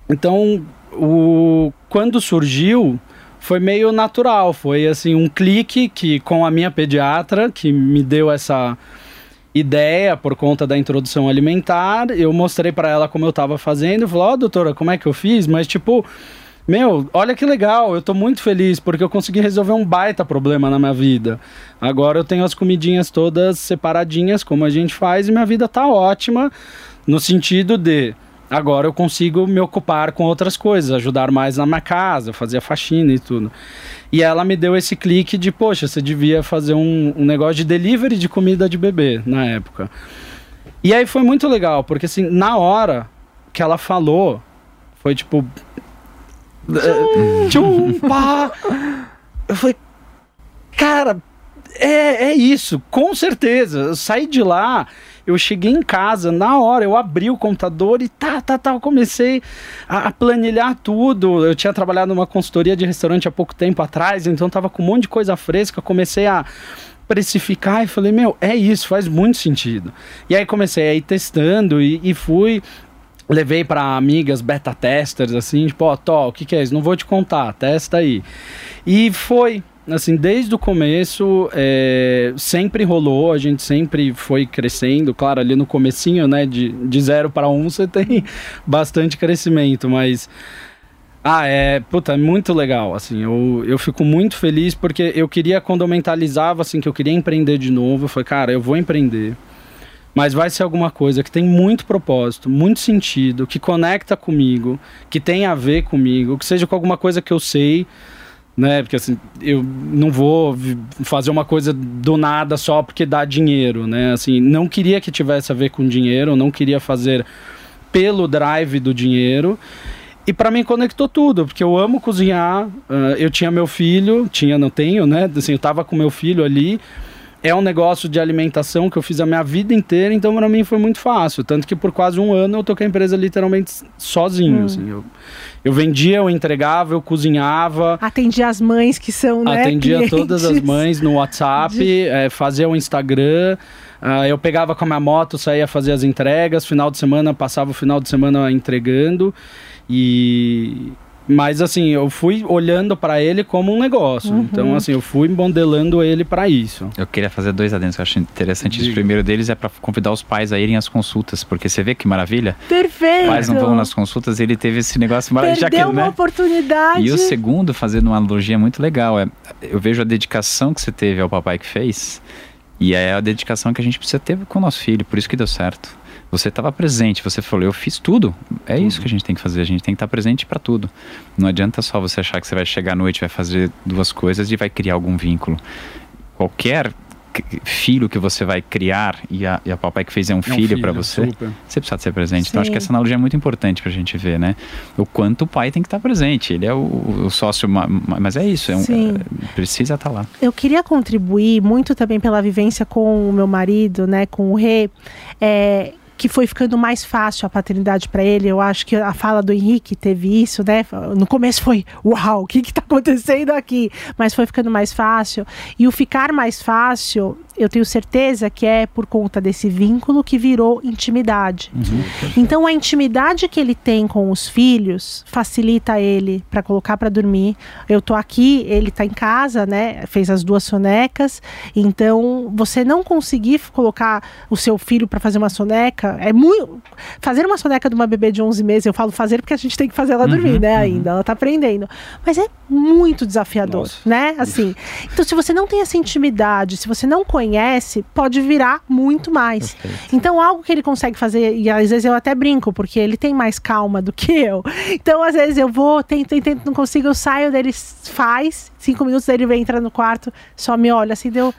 Então, o quando surgiu, foi meio natural, foi assim um clique que com a minha pediatra que me deu essa ideia por conta da introdução alimentar. Eu mostrei para ela como eu estava fazendo, falou: "Ó, oh, doutora, como é que eu fiz?", mas tipo, meu, olha que legal, eu tô muito feliz porque eu consegui resolver um baita problema na minha vida. Agora eu tenho as comidinhas todas separadinhas, como a gente faz, e minha vida tá ótima, no sentido de agora eu consigo me ocupar com outras coisas, ajudar mais na minha casa, fazer a faxina e tudo. E ela me deu esse clique de, poxa, você devia fazer um, um negócio de delivery de comida de bebê na época. E aí foi muito legal, porque assim, na hora que ela falou, foi tipo. Tchum, pá! Eu falei, cara, é, é isso, com certeza. Eu saí de lá eu cheguei em casa, na hora, eu abri o computador e tá, tá, tá, eu comecei a, planilhar tudo. Eu tinha trabalhado numa consultoria de restaurante há pouco tempo atrás, então tava com um monte de coisa fresca, comecei a precificar e falei, meu, é isso, faz muito sentido. E aí comecei a ir testando e, e fui levei para amigas beta testers assim, tipo, ó, oh, o que que é isso? Não vou te contar, testa aí. E foi assim, desde o começo, é, sempre rolou, a gente sempre foi crescendo. Claro, ali no comecinho, né, de, de zero para um, você tem bastante crescimento, mas... Ah, é, puta, é muito legal, assim, eu, eu fico muito feliz porque eu queria, quando eu mentalizava, assim, que eu queria empreender de novo, eu falei, cara, eu vou empreender, mas vai ser alguma coisa que tem muito propósito, muito sentido, que conecta comigo, que tem a ver comigo, que seja com alguma coisa que eu sei, né? Porque assim, eu não vou fazer uma coisa do nada só porque dá dinheiro, né? Assim, não queria que tivesse a ver com dinheiro, não queria fazer pelo drive do dinheiro. E para mim conectou tudo, porque eu amo cozinhar. Uh, eu tinha meu filho, tinha, não tenho, né? Assim, eu tava com meu filho ali é um negócio de alimentação que eu fiz a minha vida inteira, então para mim foi muito fácil. Tanto que por quase um ano eu toquei a empresa literalmente sozinho. Hum. Assim, eu, eu vendia, eu entregava, eu cozinhava. Atendia as mães que são, né? Atendia clientes. todas as mães no WhatsApp, de... é, fazia o Instagram. Uh, eu pegava com a minha moto, saía fazer as entregas. Final de semana, passava o final de semana entregando. E, mas assim, eu fui olhando para ele como um negócio. Uhum. Então, assim, eu fui modelando ele para isso. Eu queria fazer dois adendos que eu acho interessante. O primeiro deles é para convidar os pais a irem às consultas, porque você vê que maravilha. Perfeito. Os pais não vão nas consultas, ele teve esse negócio maravilhoso. Perdeu uma né? oportunidade. E o segundo, fazendo uma analogia muito legal, é eu vejo a dedicação que você teve ao papai que fez, e é a dedicação que a gente precisa ter com o nosso filho, por isso que deu certo. Você estava presente, você falou, eu fiz tudo. É tudo. isso que a gente tem que fazer, a gente tem que estar presente para tudo. Não adianta só você achar que você vai chegar à noite, vai fazer duas coisas e vai criar algum vínculo. Qualquer filho que você vai criar e a, e a papai que fez é um, é um filho, filho para você, super. você precisa ser presente. Sim. Então acho que essa analogia é muito importante para a gente ver, né? O quanto o pai tem que estar presente. Ele é o, o sócio, mas é isso, é um, é, precisa estar lá. Eu queria contribuir muito também pela vivência com o meu marido, né, com o Rê. É, que foi ficando mais fácil a paternidade para ele. Eu acho que a fala do Henrique teve isso, né? No começo foi, uau, o que está acontecendo aqui? Mas foi ficando mais fácil. E o ficar mais fácil eu tenho certeza que é por conta desse vínculo que virou intimidade. Uhum. Então a intimidade que ele tem com os filhos facilita ele para colocar para dormir. Eu tô aqui, ele tá em casa, né? Fez as duas sonecas. Então você não conseguir colocar o seu filho para fazer uma soneca é muito fazer uma soneca de uma bebê de 11 meses, eu falo fazer porque a gente tem que fazer ela dormir, uhum, né, uhum. ainda. Ela tá aprendendo. Mas é muito desafiador, Nossa. né? Assim. Então se você não tem essa intimidade, se você não conhece conhece pode virar muito mais. Perfeito. Então, algo que ele consegue fazer, e às vezes eu até brinco, porque ele tem mais calma do que eu. Então, às vezes eu vou, tento, tento, não consigo, eu saio dele, faz, cinco minutos ele vem, entra no quarto, só me olha assim, deu.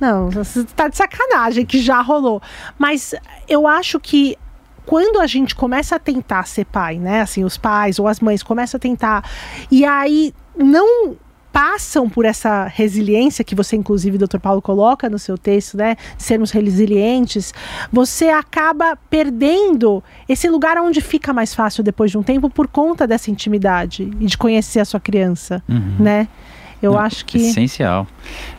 Não, você tá de sacanagem, que já rolou. Mas eu acho que quando a gente começa a tentar ser pai, né? Assim, os pais ou as mães começam a tentar, e aí não passam por essa resiliência que você, inclusive, doutor Paulo, coloca no seu texto, né? Sermos resilientes, você acaba perdendo esse lugar onde fica mais fácil depois de um tempo por conta dessa intimidade e de conhecer a sua criança, uhum. né? Eu não, acho que. Essencial.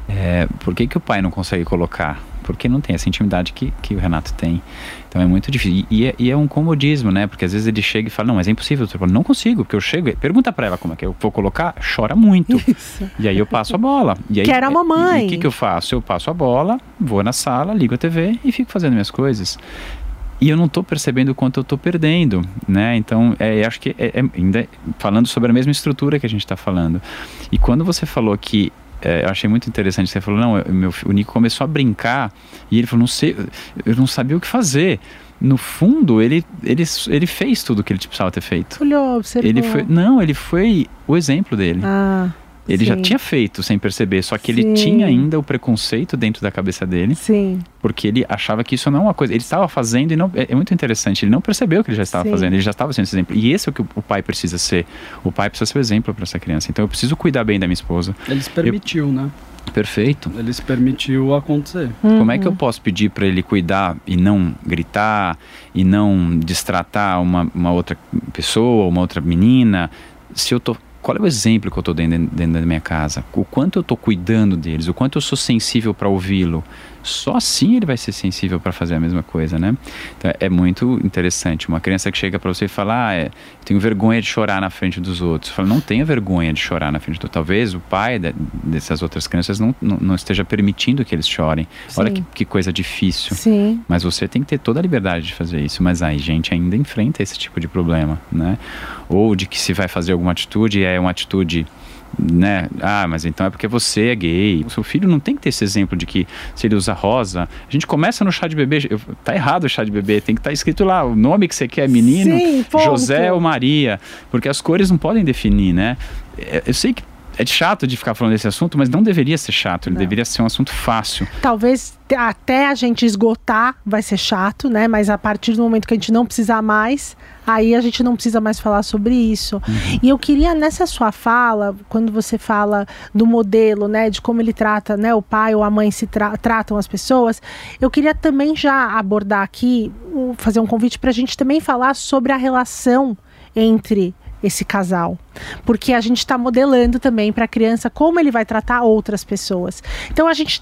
É, por que, que o pai não consegue colocar? Porque não tem essa intimidade que, que o Renato tem. Então é muito difícil. E, e, é, e, é, um comodismo, né? Porque às vezes ele chega e fala, não, mas é impossível. Eu falo, não consigo, porque eu chego, pergunta para ela como é que eu vou colocar, chora muito. Isso. E aí eu passo a bola. E aí, Quero a mamãe. E o que, que eu faço? Eu passo a bola, vou na sala, ligo a TV e fico fazendo minhas coisas e eu não estou percebendo o quanto eu estou perdendo, né? Então, é, acho que é, é, ainda falando sobre a mesma estrutura que a gente está falando. E quando você falou que é, eu achei muito interessante. Você falou, não, meu, o Nico começou a brincar e ele falou, não sei, eu não sabia o que fazer. No fundo, ele, ele, ele fez tudo o que ele precisava ter feito. Olhou, observou. Ele foi, não, ele foi o exemplo dele. Ah. Ele Sim. já tinha feito sem perceber, só que Sim. ele tinha ainda o preconceito dentro da cabeça dele. Sim. Porque ele achava que isso não é uma coisa. Ele estava fazendo e não. É, é muito interessante. Ele não percebeu que ele já estava Sim. fazendo. Ele já estava sendo esse exemplo. E esse é o que o pai precisa ser. O pai precisa ser o exemplo para essa criança. Então eu preciso cuidar bem da minha esposa. Ele se permitiu, eu... né? Perfeito. Ele se permitiu acontecer. Uhum. Como é que eu posso pedir para ele cuidar e não gritar e não distratar uma, uma outra pessoa, uma outra menina, se eu tô qual é o exemplo que eu estou dentro, dentro da minha casa? O quanto eu estou cuidando deles? O quanto eu sou sensível para ouvi-lo? Só assim ele vai ser sensível para fazer a mesma coisa, né? Então é muito interessante. Uma criança que chega para você e fala, ah, é, tenho vergonha de chorar na frente dos outros. Fala, não tenha vergonha de chorar na frente do outro. Talvez o pai de, dessas outras crianças não, não, não, esteja permitindo que eles chorem. Sim. Olha que, que, coisa difícil. Sim. Mas você tem que ter toda a liberdade de fazer isso. Mas aí, gente ainda enfrenta esse tipo de problema, né? Ou de que se vai fazer alguma atitude e é uma atitude né? Ah, mas então é porque você é gay. O seu filho não tem que ter esse exemplo de que se ele usa rosa, a gente começa no chá de bebê, tá errado o chá de bebê, tem que estar tá escrito lá o nome que você quer, menino, Sim, José ou Maria, porque as cores não podem definir, né? É, eu sei que é chato de ficar falando desse assunto, mas não deveria ser chato, ele não. deveria ser um assunto fácil. Talvez até a gente esgotar vai ser chato, né? Mas a partir do momento que a gente não precisar mais, aí a gente não precisa mais falar sobre isso. Uhum. E eu queria nessa sua fala, quando você fala do modelo, né, de como ele trata, né, o pai ou a mãe se tra tratam as pessoas, eu queria também já abordar aqui, fazer um convite para a gente também falar sobre a relação entre esse casal. Porque a gente está modelando também para a criança como ele vai tratar outras pessoas. Então a gente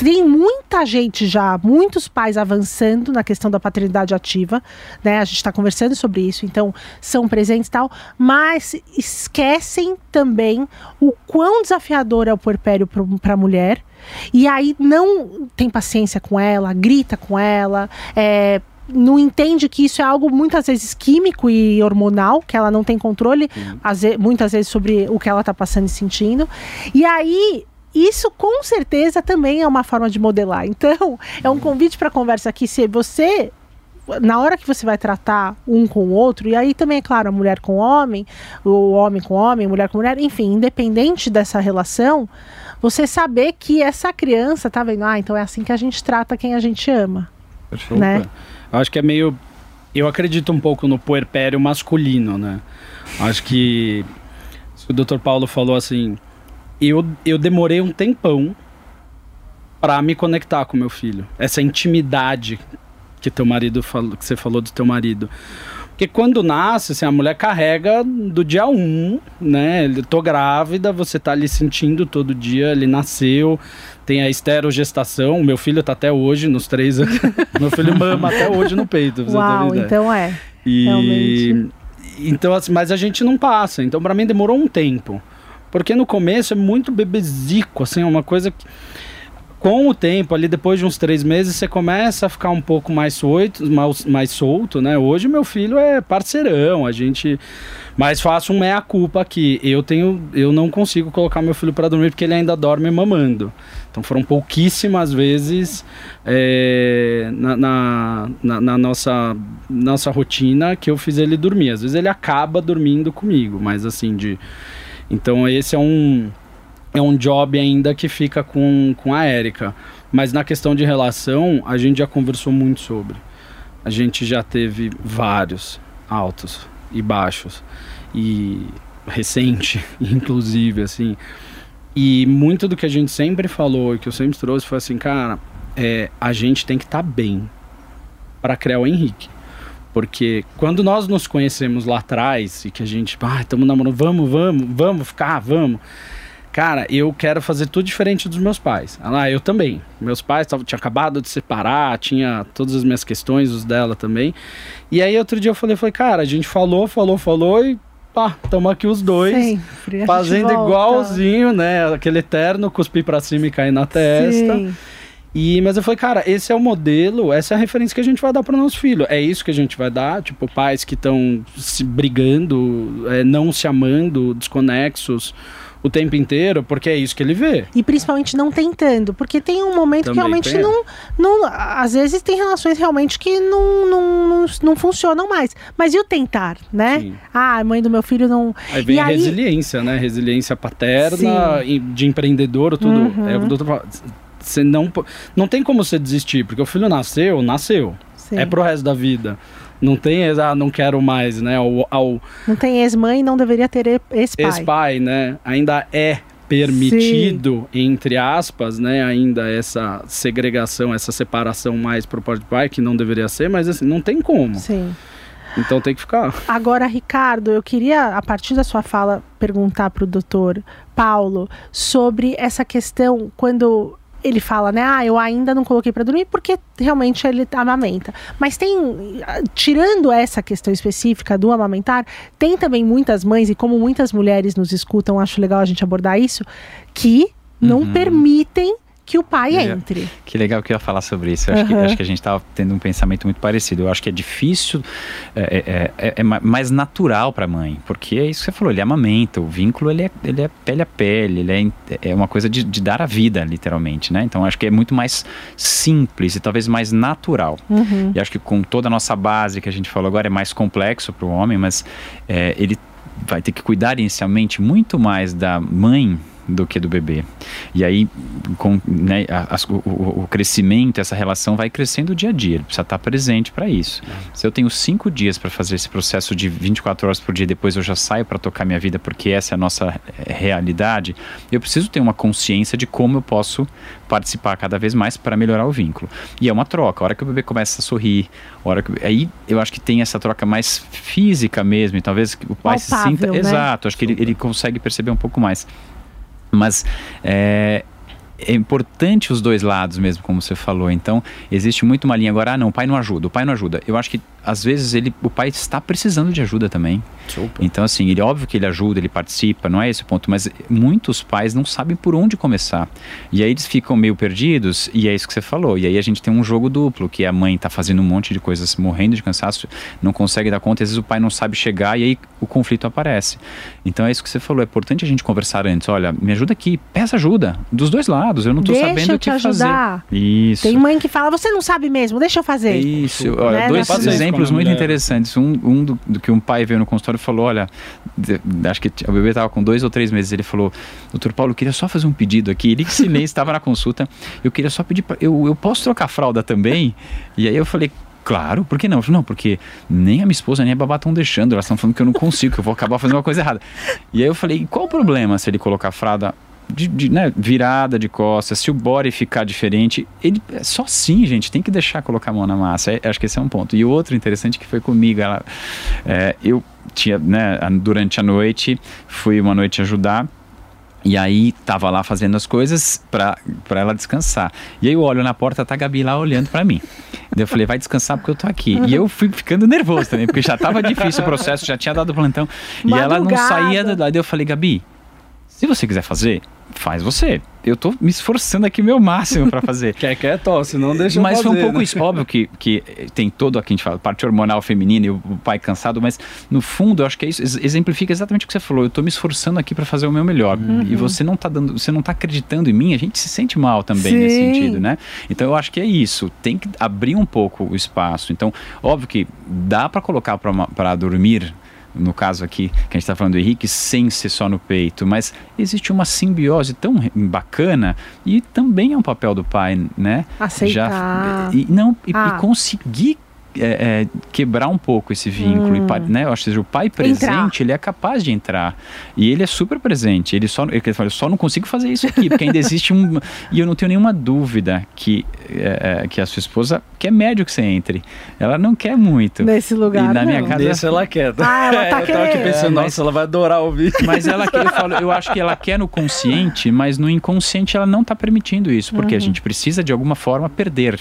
tem muita gente já, muitos pais avançando na questão da paternidade ativa, né? A gente está conversando sobre isso, então são presentes e tal, mas esquecem também o quão desafiador é o puerpério para a mulher. E aí não tem paciência com ela, grita com ela, é, não entende que isso é algo muitas vezes químico e hormonal, que ela não tem controle, vezes, muitas vezes, sobre o que ela está passando e sentindo. E aí. Isso com certeza também é uma forma de modelar. Então, é um convite para conversa aqui. Se você na hora que você vai tratar um com o outro, e aí também, é claro, a mulher com homem, o homem com homem, mulher com mulher, enfim, independente dessa relação, você saber que essa criança, tá vendo? Ah, então é assim que a gente trata quem a gente ama. Perfeito. Né? Acho que é meio. Eu acredito um pouco no puerpério masculino, né? Acho que. O Dr. Paulo falou assim. Eu, eu demorei um tempão para me conectar com meu filho. Essa intimidade que teu marido falou, que você falou do teu marido. Porque quando nasce, assim, a mulher carrega do dia 1, um, né? Eu tô grávida, você tá ali sentindo todo dia, ele nasceu, tem a esterogestação, meu filho tá até hoje nos três anos. meu filho mama até hoje no peito. Uau, então é. E... Realmente. Então, assim, mas a gente não passa. Então, para mim demorou um tempo. Porque no começo é muito bebezico, assim, é uma coisa que com o tempo, ali depois de uns três meses, você começa a ficar um pouco mais solto, mais, mais solto, né? Hoje meu filho é parceirão, a gente. Mas faço um meia-culpa aqui. Eu tenho. Eu não consigo colocar meu filho para dormir porque ele ainda dorme mamando. Então foram pouquíssimas vezes é, na, na, na, na, nossa, nossa rotina que eu fiz ele dormir. Às vezes ele acaba dormindo comigo, mas assim, de. Então esse é um é um job ainda que fica com, com a Érica. Mas na questão de relação, a gente já conversou muito sobre. A gente já teve vários altos e baixos. E recente, inclusive, assim. E muito do que a gente sempre falou e que eu sempre trouxe foi assim, cara, é, a gente tem que estar tá bem para criar o Henrique. Porque quando nós nos conhecemos lá atrás e que a gente, ah, estamos namorando, vamos, vamos, vamos ficar, vamos cara, eu quero fazer tudo diferente dos meus pais. Ela, eu também. Meus pais tavam, tinham acabado de separar, tinha todas as minhas questões, os dela também. E aí outro dia eu falei, falei, cara, a gente falou, falou, falou e pá, estamos aqui os dois Sempre, fazendo igualzinho, né? Aquele eterno cuspir pra cima e cair na testa. Sim. E, mas eu falei, cara, esse é o modelo, essa é a referência que a gente vai dar para o nosso filho. É isso que a gente vai dar, tipo, pais que estão se brigando, é, não se amando, desconexos o tempo inteiro, porque é isso que ele vê. E principalmente não tentando, porque tem um momento Também que realmente não, não. Às vezes tem relações realmente que não, não, não, não funcionam mais. Mas e o tentar, né? Sim. Ah, a mãe do meu filho não. Aí vem e a aí... resiliência, né? Resiliência paterna, Sim. de empreendedor, tudo. Uhum. É, você não, não tem como você desistir, porque o filho nasceu, nasceu. Sim. É pro resto da vida. Não tem, ah, não quero mais, né? Ao, ao... Não tem ex-mãe, não deveria ter ex-pai. Ex-pai, né? Ainda é permitido, Sim. entre aspas, né, ainda essa segregação, essa separação mais pro pai de pai, que não deveria ser, mas assim, não tem como. Sim. Então tem que ficar. Agora, Ricardo, eu queria, a partir da sua fala, perguntar para o doutor Paulo sobre essa questão quando ele fala, né? Ah, eu ainda não coloquei para dormir porque realmente ele amamenta. Mas tem, tirando essa questão específica do amamentar, tem também muitas mães, e como muitas mulheres nos escutam, acho legal a gente abordar isso, que não Uhum. permitem que o pai É. entre. Que legal que eu ia falar sobre isso. Eu acho, que, Aham. acho que a gente estava tendo um pensamento muito parecido. Eu acho que é difícil, é, é- é- é ma- mais natural para a mãe, porque é isso que você falou, ele amamenta, o vínculo ele é, ele é pele a pele, ele é, é uma coisa de, de dar a vida, literalmente, né? Então acho que é muito mais simples e talvez mais natural. Uhum. E acho que com toda a nossa base que a gente falou agora é mais complexo para o homem, mas é, ele vai ter que cuidar inicialmente muito mais da mãe do que do bebê. E aí, com né, a- as- o, o- crescimento, essa relação vai crescendo dia a dia. Ele precisa estar presente para isso. Se eu tenho cinco dias para fazer esse processo de 24 horas por dia, depois eu já saio para tocar minha vida, porque essa é a nossa eh, realidade, eu preciso ter uma consciência de como eu posso participar cada vez mais para melhorar o vínculo. E é uma troca. A hora que o bebê começa a sorrir, a hora que, aí eu acho que tem essa troca mais física mesmo, e talvez o pai se Palpável, sinta. né? Exato, acho que ele, ele consegue perceber um pouco mais. Mas é, é importante os dois lados mesmo, como você falou. Então, existe muito uma linha agora, ah, não, o pai não ajuda, o pai não ajuda. Eu acho que às vezes ele, o pai está precisando de ajuda também. Então, assim, ele óbvio que ele ajuda, ele participa, não é esse o ponto, mas muitos pais não sabem por onde começar. E aí eles ficam meio perdidos, e é isso que você falou. E aí a gente tem um jogo duplo, que a mãe está fazendo um monte de coisas, morrendo de cansaço, não consegue dar conta, e às vezes o pai não sabe chegar e aí o conflito aparece. Então é isso que você falou, é importante a gente conversar antes. Olha, me ajuda aqui, peça ajuda, dos dois lados, eu não estou Deixa sabendo eu o te que fazer. ajudar. Isso. Tem mãe que fala, você não sabe mesmo, deixa eu fazer. Isso, Né, olha, dois nessa- Faça isso exemplos muito interessantes. Um, um do, do que um pai veio no consultório e falou: Olha, acho que o bebê estava com dois ou três meses. Ele falou: Doutor Paulo, eu queria só fazer um pedido aqui. Ele, em silêncio, estava na consulta. Eu queria só pedir: pra, eu, eu posso trocar a fralda também? E aí eu falei. Claro, por que não? Falei, Não, porque nem a minha esposa nem a babá estão deixando, elas estão falando que eu não consigo, que eu vou acabar fazendo uma coisa errada. E aí eu falei, qual o problema se ele colocar a fralda de, de, né, virada de costas, se o body ficar diferente, ele é só assim, gente, tem que deixar colocar a mão na massa. É, acho que esse é um ponto. E o outro interessante que foi comigo, ela, é, eu tinha, né, durante a noite, fui uma noite ajudar. E aí tava lá fazendo as coisas pra ela descansar. E aí eu olho na porta, tá a Gabi lá olhando pra mim. Daí eu falei, vai descansar porque eu tô aqui. E eu fui ficando nervoso também, porque já tava difícil o processo, já tinha dado plantão. E ela não Madrugada. saía do lado. Daí eu falei, Gabi, se você quiser fazer, faz você. Eu tô me esforçando aqui o meu máximo pra fazer. Quer, quer, tosse, não deixa eu Mas foi um fazer, pouco né? isso. Óbvio que, que tem todo aqui a gente fala, parte hormonal feminina e o, pai cansado, mas no fundo eu acho que é isso. ex- Exemplifica exatamente o que você falou. Eu tô me esforçando aqui para fazer o meu melhor. Uhum. E você não tá dando, você não tá acreditando em mim, a gente se sente mal também nesse Sim. sentido, né? Então eu acho que é isso. Tem que abrir um pouco o espaço. Então, óbvio que dá para colocar para dormir no caso aqui, que a gente está falando do Henrique, sem ser só no peito, mas existe uma simbiose tão bacana e também é um papel do pai, né? Aceitar. e, não, e, e Ah. conseguir é, é, quebrar um pouco esse vínculo. E, pa- né? Eu acho que o pai presente, Hum. Entrar. ele é capaz de entrar. E ele é super presente. Ele só, ele fala, eu só não consigo fazer isso aqui, porque ainda existe um. E eu não tenho nenhuma dúvida que, é, é, que a sua esposa quer médio que você entre. Ela não quer muito. Nesse lugar, E na minha não. casa- Desse ela quer. Ah, ela tá eu tava aqui querendo. pensando, É, mas- nossa, ela vai adorar ouvir. Mas ela quer, eu, falo, eu acho que ela quer no consciente, mas no inconsciente ela não está permitindo isso, porque a gente precisa de alguma forma perder.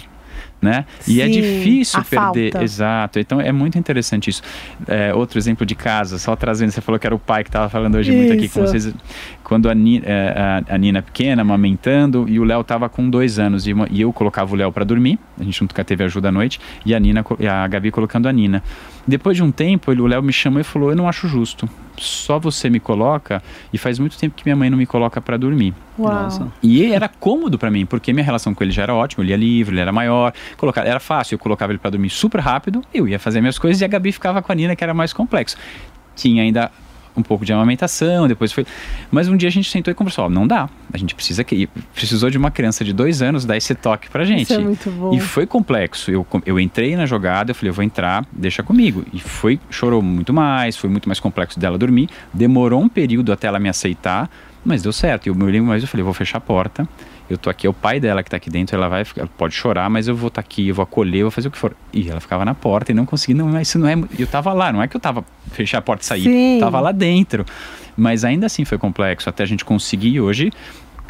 Né? E é Sim, difícil perder. falta. Exato. Então é muito interessante isso. É, outro exemplo de casa, só trazendo, você falou que era o pai que estava falando hoje muito aqui com Isso. vocês. Quando a, Ni- é, a, a Nina pequena, amamentando, e o Léo estava com dois anos, e, uma- e eu colocava o Léo para dormir, a gente nunca teve ajuda à noite, e a, Nina, a Gabi colocando a Nina. Depois de um tempo, ele- o Léo me chamou e falou: Eu não acho justo. Só você me coloca, e faz muito tempo que minha mãe não me coloca para dormir. Uau. Nossa. E era cômodo pra mim, porque minha relação com ele já era ótima, ele ia livre, ele era maior, colocar, era fácil, eu colocava ele pra dormir super rápido, eu ia fazer minhas coisas e a Gabi ficava com a Nina, que era mais complexo. Tinha ainda um pouco de amamentação, depois foi. Mas um dia a gente sentou e conversou: ó, não dá, a gente precisa que. Precisou de uma criança de dois anos dar esse toque pra gente. Isso é muito bom. E foi complexo. Eu, eu entrei na jogada, eu falei, eu vou entrar, deixa comigo. E foi, chorou muito mais, foi muito mais complexo dela dormir. Demorou um período até ela me aceitar, mas deu certo. E eu me lembro mais, eu falei, vou fechar a porta. Eu tô aqui, é o pai dela que tá aqui dentro, ela vai ficar, pode chorar, mas eu vou estar aqui, eu vou acolher, eu vou fazer o que for. E ela ficava na porta e não conseguia, não, mas isso não é. Eu tava lá, não é que eu tava fechar a porta e sair, Sim. tava lá dentro. Mas ainda assim foi complexo, até a gente conseguir hoje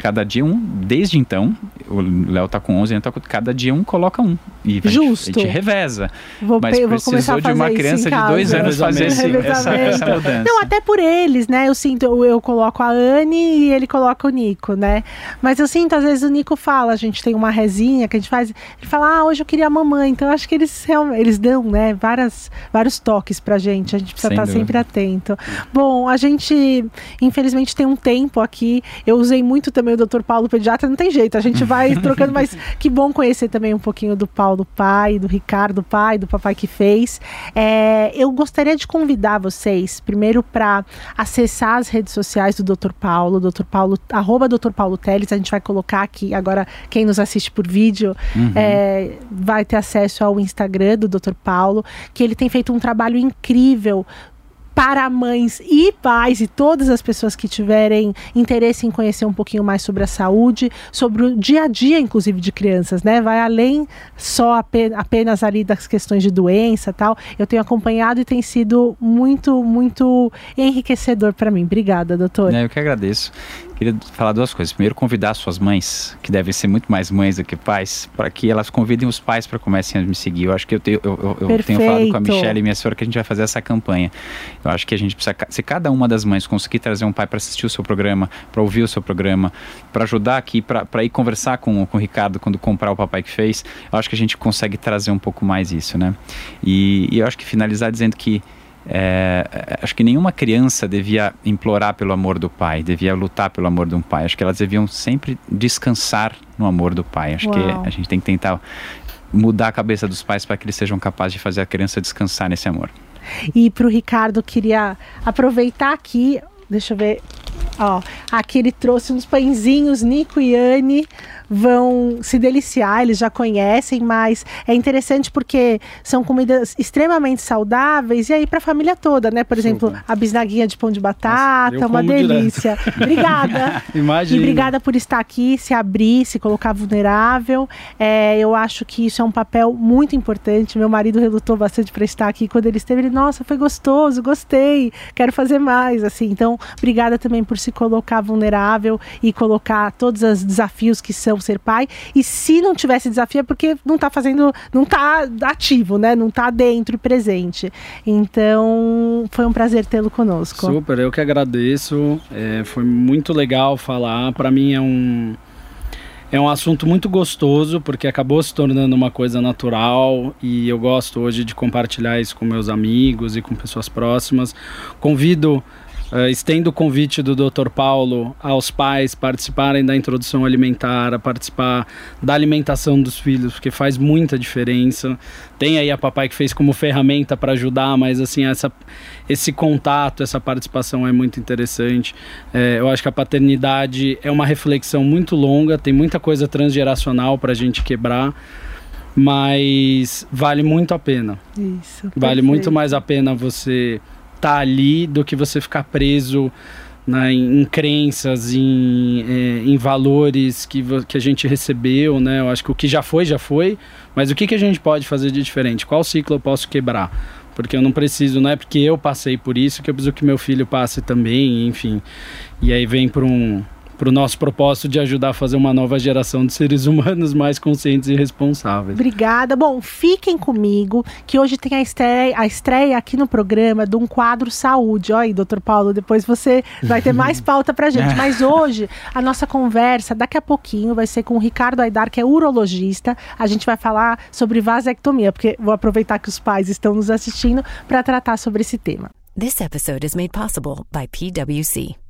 Cada dia um, desde então, o Léo tá com 11, então cada dia um coloca um. E a gente- Justo. a gente reveza. Vou, Mas precisou de uma criança de dois anos fazer esse- essa, essa mudança. Não, até por eles, né? Eu sinto, eu, eu coloco a Anne e ele coloca o Nico, né? Mas eu sinto, às vezes o Nico fala, a gente tem uma resinha que a gente faz, ele fala, ah, hoje eu queria a mamãe. Então acho que eles realmente, eles dão, né, várias, vários toques pra gente. A gente precisa Sem estar dúvida. sempre atento. Bom, a gente, infelizmente, tem um tempo aqui. Eu usei muito também o Dr. Paulo Pediatra, não tem jeito, a gente vai trocando, mas que bom conhecer também um pouquinho do Paulo pai, do Ricardo pai, do papai que fez. É, eu gostaria de convidar vocês, primeiro, para acessar as redes sociais do Dr. Paulo, Dr. Paulo, arroba Dr. Paulo Teles, a gente vai colocar aqui, agora quem nos assiste por vídeo é, vai ter acesso ao Instagram do Dr. Paulo, que ele tem feito um trabalho incrível para mães e pais e todas as pessoas que tiverem interesse em conhecer um pouquinho mais sobre a saúde, sobre o dia a dia, inclusive, de crianças, né? Vai além só ape- apenas ali das questões de doença tal. Eu tenho acompanhado e tem sido muito, muito enriquecedor para mim. Obrigada, doutor. É, eu que agradeço. Queria falar duas coisas. Primeiro, convidar suas mães, que devem ser muito mais mães do que pais, para que elas convidem os pais para comecem a me seguir. Eu acho que eu tenho, eu, eu- eu tenho falado com a. Michelle, minha senhora, que a gente vai fazer essa campanha. Eu acho que a gente precisa, se cada uma das mães conseguir trazer um pai para assistir o seu programa, para ouvir o seu programa, para ajudar aqui, para ir conversar com, com o Ricardo quando comprar o papai que fez, eu acho que a gente consegue trazer um pouco mais isso, né? E, e eu acho que finalizar dizendo que é, acho que nenhuma criança devia implorar pelo amor do pai, devia lutar pelo amor de um pai. Acho que elas deviam sempre descansar no amor do pai. Acho Uau. que a gente tem que tentar mudar a cabeça dos pais para que eles sejam capazes de fazer a criança descansar nesse amor. E para o Ricardo, queria aproveitar aqui. Deixa eu ver. Ó, aqui ele trouxe uns pãezinhos, Nico e Anne vão se deliciar, eles já conhecem, mas é interessante porque são comidas extremamente saudáveis e aí para a família toda, né? Por exemplo, a bisnaguinha de pão de batata, eu uma como direto. delícia. Obrigada. Imagina. E obrigada por estar aqui, se abrir, se colocar vulnerável. É, eu acho que isso é um papel muito importante. Meu marido relutou bastante para estar aqui. Quando ele esteve, ele, nossa, foi gostoso, gostei, quero fazer mais. Assim, então, obrigada também por se colocar vulnerável e colocar todos os desafios que são ser pai. E se não tivesse desafio, é porque não está fazendo, não está ativo, né? Não está dentro e presente. Então, foi um prazer tê-lo conosco. Super, eu que agradeço. É, foi muito legal falar. Para mim é um é um assunto muito gostoso porque acabou se tornando uma coisa natural e eu gosto hoje de compartilhar isso com meus amigos e com pessoas próximas. Convido Uh, estendo o convite do Dr. Paulo aos pais participarem da introdução alimentar, a participar da alimentação dos filhos, porque faz muita diferença. Tem aí a papai que fez como ferramenta para ajudar, mas assim, essa, esse contato, essa participação é muito interessante. É, eu acho que a paternidade é uma reflexão muito longa, tem muita coisa transgeracional para a gente quebrar, mas vale muito a pena. Isso. Vale muito perfeito. mais a pena você estar ali do que você ficar preso né, em, em crenças, em, eh, em valores que, que a gente recebeu, né? Eu acho que o que já foi, já foi, mas o que, que a gente pode fazer de diferente? Qual ciclo eu posso quebrar? Porque eu não preciso, não é porque eu passei por isso que eu preciso que meu filho passe também, enfim. E aí vem para um para o nosso propósito de ajudar a fazer uma nova geração de seres humanos mais conscientes e responsáveis. Obrigada. Bom, fiquem comigo, que hoje tem a estreia, a estreia aqui no programa de um quadro saúde. Olha aí, doutor Paulo, depois você vai ter mais pauta pra gente. Mas hoje, a nossa conversa, daqui a pouquinho, vai ser com o Ricardo Aidar, que é urologista. A gente vai falar sobre vasectomia, porque vou aproveitar que os pais estão nos assistindo para tratar sobre esse tema. This episode is made possible by PWC.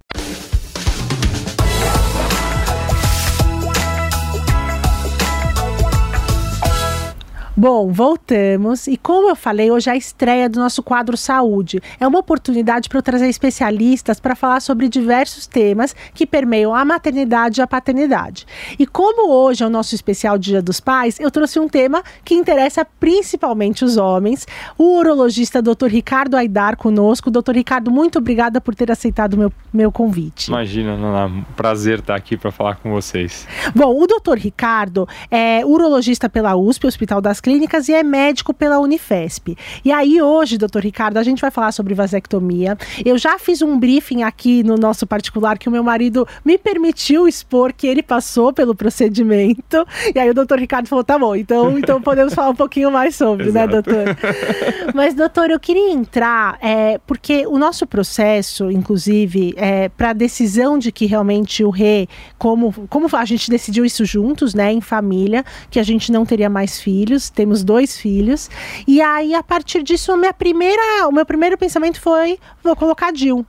Bom, voltamos e como eu falei, hoje é a estreia do nosso quadro Saúde. É uma oportunidade para eu trazer especialistas para falar sobre diversos temas que permeiam a maternidade e a paternidade. E como hoje é o nosso especial Dia dos Pais, eu trouxe um tema que interessa principalmente os homens. O urologista Dr. Ricardo Aidar conosco. Doutor Ricardo, muito obrigada por ter aceitado o meu, meu convite. Imagina, Naná, prazer estar aqui para falar com vocês. Bom, o doutor Ricardo é urologista pela USP, Hospital das Clínicas, e é médico pela Unifesp. E aí, hoje, doutor Ricardo, a gente vai falar sobre vasectomia. Eu já fiz um briefing aqui no nosso particular que o meu marido me permitiu expor que ele passou pelo procedimento. E aí o doutor Ricardo falou: tá bom, então, então podemos falar um pouquinho mais sobre, né, doutor? Mas, doutor, eu queria entrar, é, porque o nosso processo, inclusive, é, para a decisão de que realmente o rei, como, como a gente decidiu isso juntos, né, em família, que a gente não teria mais filhos, temos dois filhos. E aí, a partir disso, a minha primeira, o meu primeiro pensamento foi: vou colocar Jill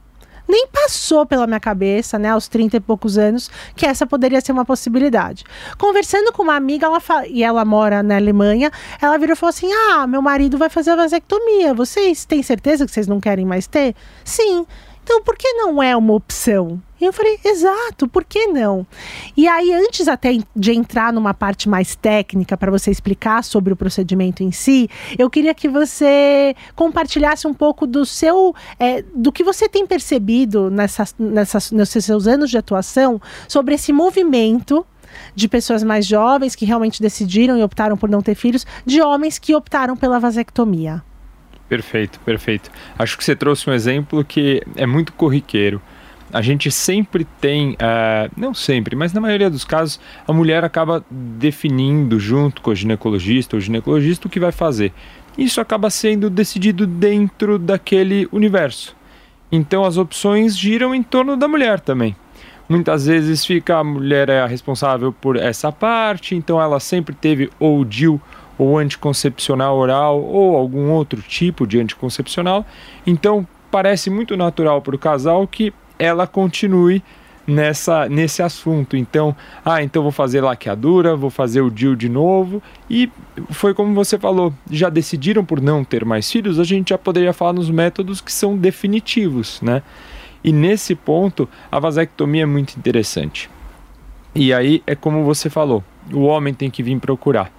nem passou pela minha cabeça, né, aos 30 e poucos anos, que essa poderia ser uma possibilidade. Conversando com uma amiga, ela fala, e ela mora na Alemanha, ela virou e falou assim: Ah, meu marido vai fazer a vasectomia. Vocês têm certeza que vocês não querem mais ter? Sim. Então, por que não é uma opção? E eu falei, exato, por que não? E aí, antes até de entrar numa parte mais técnica para você explicar sobre o procedimento em si, eu queria que você compartilhasse um pouco do seu, é, do que você tem percebido nessas, nessas, nesses seus anos de atuação sobre esse movimento de pessoas mais jovens que realmente decidiram e optaram por não ter filhos, de homens que optaram pela vasectomia. Perfeito, perfeito. Acho que você trouxe um exemplo que é muito corriqueiro. A gente sempre tem, uh, não sempre, mas na maioria dos casos, a mulher acaba definindo junto com o ginecologista ou ginecologista o que vai fazer. Isso acaba sendo decidido dentro daquele universo. Então as opções giram em torno da mulher também. Muitas vezes fica a mulher é a responsável por essa parte, então ela sempre teve ou DIL ou anticoncepcional oral ou algum outro tipo de anticoncepcional. Então, parece muito natural para o casal que ela continue nessa nesse assunto. Então, ah, então vou fazer laqueadura, vou fazer o DIU de novo. E foi como você falou, já decidiram por não ter mais filhos, a gente já poderia falar nos métodos que são definitivos, né? E nesse ponto, a vasectomia é muito interessante. E aí é como você falou, o homem tem que vir procurar.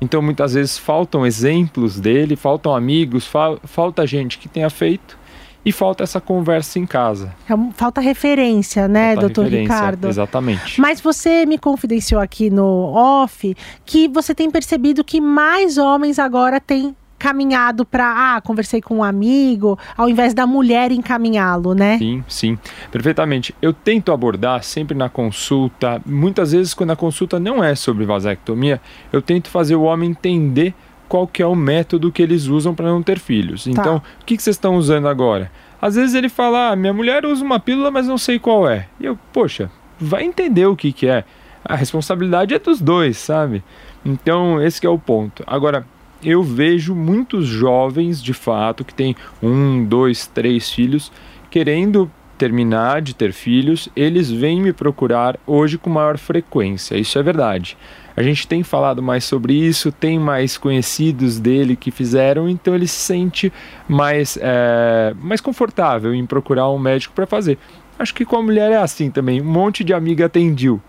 Então muitas vezes faltam exemplos dele, faltam amigos, fa falta gente que tenha feito e falta essa conversa em casa. É falta referência, né, falta doutor referência, Ricardo? Exatamente. Mas você me confidenciou aqui no off que você tem percebido que mais homens agora têm caminhado para, ah, conversei com um amigo, ao invés da mulher encaminhá-lo, né? Sim, sim, perfeitamente. Eu tento abordar sempre na consulta, muitas vezes quando a consulta não é sobre vasectomia, eu tento fazer o homem entender qual que é o método que eles usam para não ter filhos. Tá. Então, o que, que vocês estão usando agora? Às vezes ele fala, ah, minha mulher usa uma pílula, mas não sei qual é. E eu, poxa, vai entender o que, que é. A responsabilidade é dos dois, sabe? Então, esse é o ponto. Agora, eu vejo muitos jovens, de fato, que têm um, dois, três filhos, querendo terminar de ter filhos, eles vêm me procurar hoje com maior frequência. Isso é verdade. A gente tem falado mais sobre isso, tem mais conhecidos dele que fizeram, então ele se sente mais, é, mais confortável em procurar um médico para fazer. Acho que com a mulher é assim também. Um monte de amiga atendeu.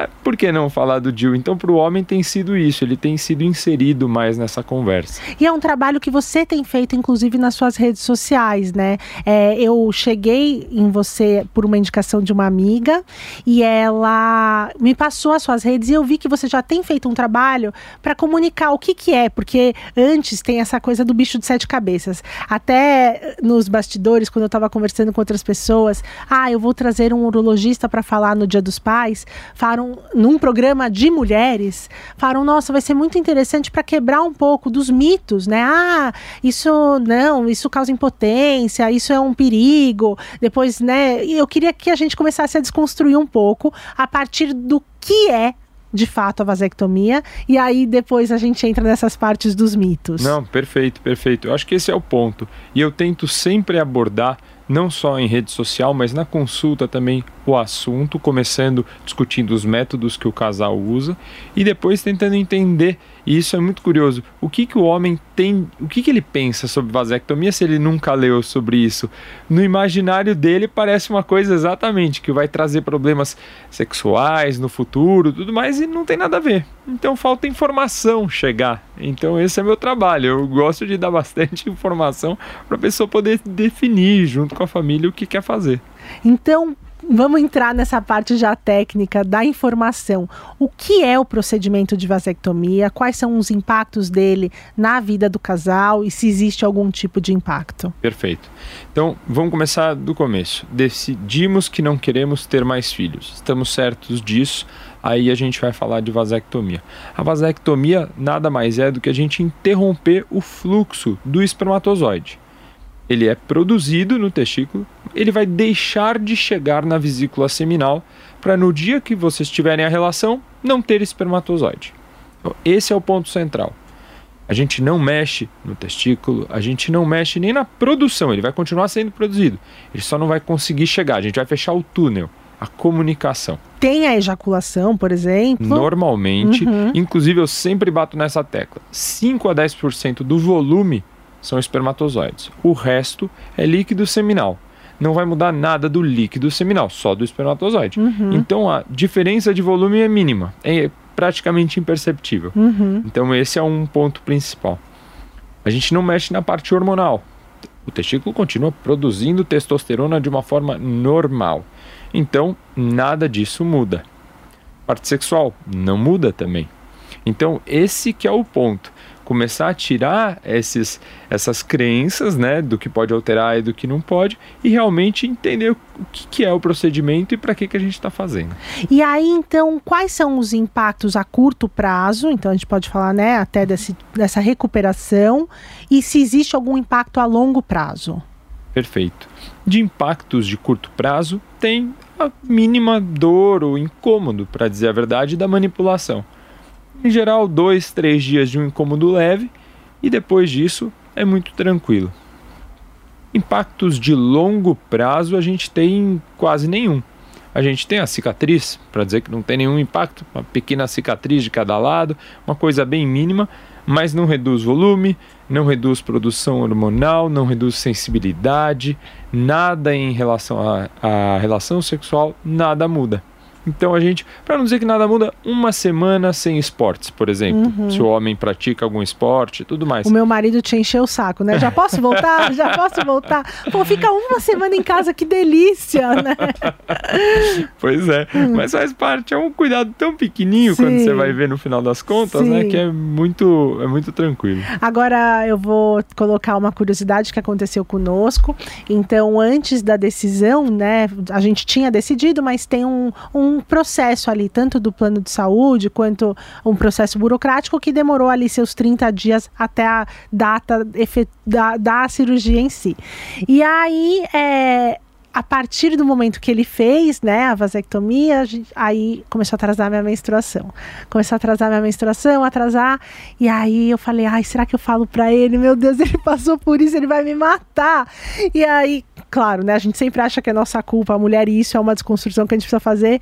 É, por que não falar do Jill? Então, para o homem tem sido isso, ele tem sido inserido mais nessa conversa. E é um trabalho que você tem feito, inclusive, nas suas redes sociais, né? É, eu cheguei em você por uma indicação de uma amiga e ela me passou as suas redes e eu vi que você já tem feito um trabalho para comunicar o que, que é, porque antes tem essa coisa do bicho de sete cabeças. Até nos bastidores, quando eu estava conversando com outras pessoas, ah, eu vou trazer um urologista para falar no Dia dos Pais, falaram num programa de mulheres, falaram: nossa, vai ser muito interessante para quebrar um pouco dos mitos, né? Ah, isso não, isso causa impotência, isso é um perigo. Depois, né? Eu queria que a gente começasse a desconstruir um pouco a partir do que é de fato a vasectomia e aí depois a gente entra nessas partes dos mitos. Não, perfeito, perfeito. Eu acho que esse é o ponto. E eu tento sempre abordar não só em rede social, mas na consulta também o assunto, começando discutindo os métodos que o casal usa e depois tentando entender E isso é muito curioso. O que, que o homem tem, o que, que ele pensa sobre vasectomia se ele nunca leu sobre isso? No imaginário dele parece uma coisa exatamente que vai trazer problemas sexuais no futuro, tudo mais, e não tem nada a ver. Então falta informação chegar. Então esse é meu trabalho. Eu gosto de dar bastante informação para a pessoa poder definir junto com a família o que quer fazer. Então, vamos entrar nessa parte já técnica da informação. O que é o procedimento de vasectomia? Quais são os impactos dele na vida do casal e se existe algum tipo de impacto? Perfeito. Então, vamos começar do começo. Decidimos que não queremos ter mais filhos. Estamos certos disso. Aí a gente vai falar de vasectomia. A vasectomia nada mais é do que a gente interromper o fluxo do espermatozoide ele é produzido no testículo, ele vai deixar de chegar na vesícula seminal para no dia que vocês tiverem a relação não ter espermatozoide. Então, esse é o ponto central. A gente não mexe no testículo, a gente não mexe nem na produção, ele vai continuar sendo produzido. Ele só não vai conseguir chegar, a gente vai fechar o túnel, a comunicação. Tem a ejaculação, por exemplo? Normalmente, uhum. inclusive eu sempre bato nessa tecla. 5 a 10% do volume são espermatozoides. O resto é líquido seminal. Não vai mudar nada do líquido seminal, só do espermatozoide. Uhum. Então a diferença de volume é mínima, é praticamente imperceptível. Uhum. Então esse é um ponto principal. A gente não mexe na parte hormonal. O testículo continua produzindo testosterona de uma forma normal. Então nada disso muda. Parte sexual não muda também. Então esse que é o ponto começar a tirar esses, essas crenças, né, do que pode alterar e do que não pode, e realmente entender o que, que é o procedimento e para que, que a gente está fazendo. E aí, então, quais são os impactos a curto prazo? Então, a gente pode falar, né, até desse, dessa recuperação, e se existe algum impacto a longo prazo? Perfeito. De impactos de curto prazo, tem a mínima dor ou incômodo, para dizer a verdade, da manipulação. Em geral, dois, três dias de um incômodo leve e depois disso é muito tranquilo. Impactos de longo prazo a gente tem quase nenhum. A gente tem a cicatriz, para dizer que não tem nenhum impacto, uma pequena cicatriz de cada lado, uma coisa bem mínima, mas não reduz volume, não reduz produção hormonal, não reduz sensibilidade, nada em relação à relação sexual, nada muda. Então a gente, para não dizer que nada muda, uma semana sem esportes, por exemplo. Uhum. Se o homem pratica algum esporte, tudo mais. O meu marido te encheu o saco, né? Já posso voltar? Já posso voltar? Pô, fica uma semana em casa, que delícia, né? pois é, hum. mas faz parte, é um cuidado tão pequenininho Sim. quando você vai ver no final das contas, né? Sim. né? Que é muito, é muito tranquilo. Agora eu vou colocar uma curiosidade que aconteceu conosco. Então, antes da decisão, né? A gente tinha decidido, mas tem um, um um processo ali, tanto do plano de saúde quanto um processo burocrático que demorou ali seus 30 dias até a data da, da cirurgia em si. E aí, é, a partir do momento que ele fez, né, a vasectomia, aí começou a atrasar minha menstruação. Começou a atrasar minha menstruação, atrasar, e aí eu falei, ai, será que eu falo para ele? Meu Deus, ele passou por isso, ele vai me matar. E aí, claro, né, a gente sempre acha que é nossa culpa, a mulher isso é uma desconstrução que a gente precisa fazer.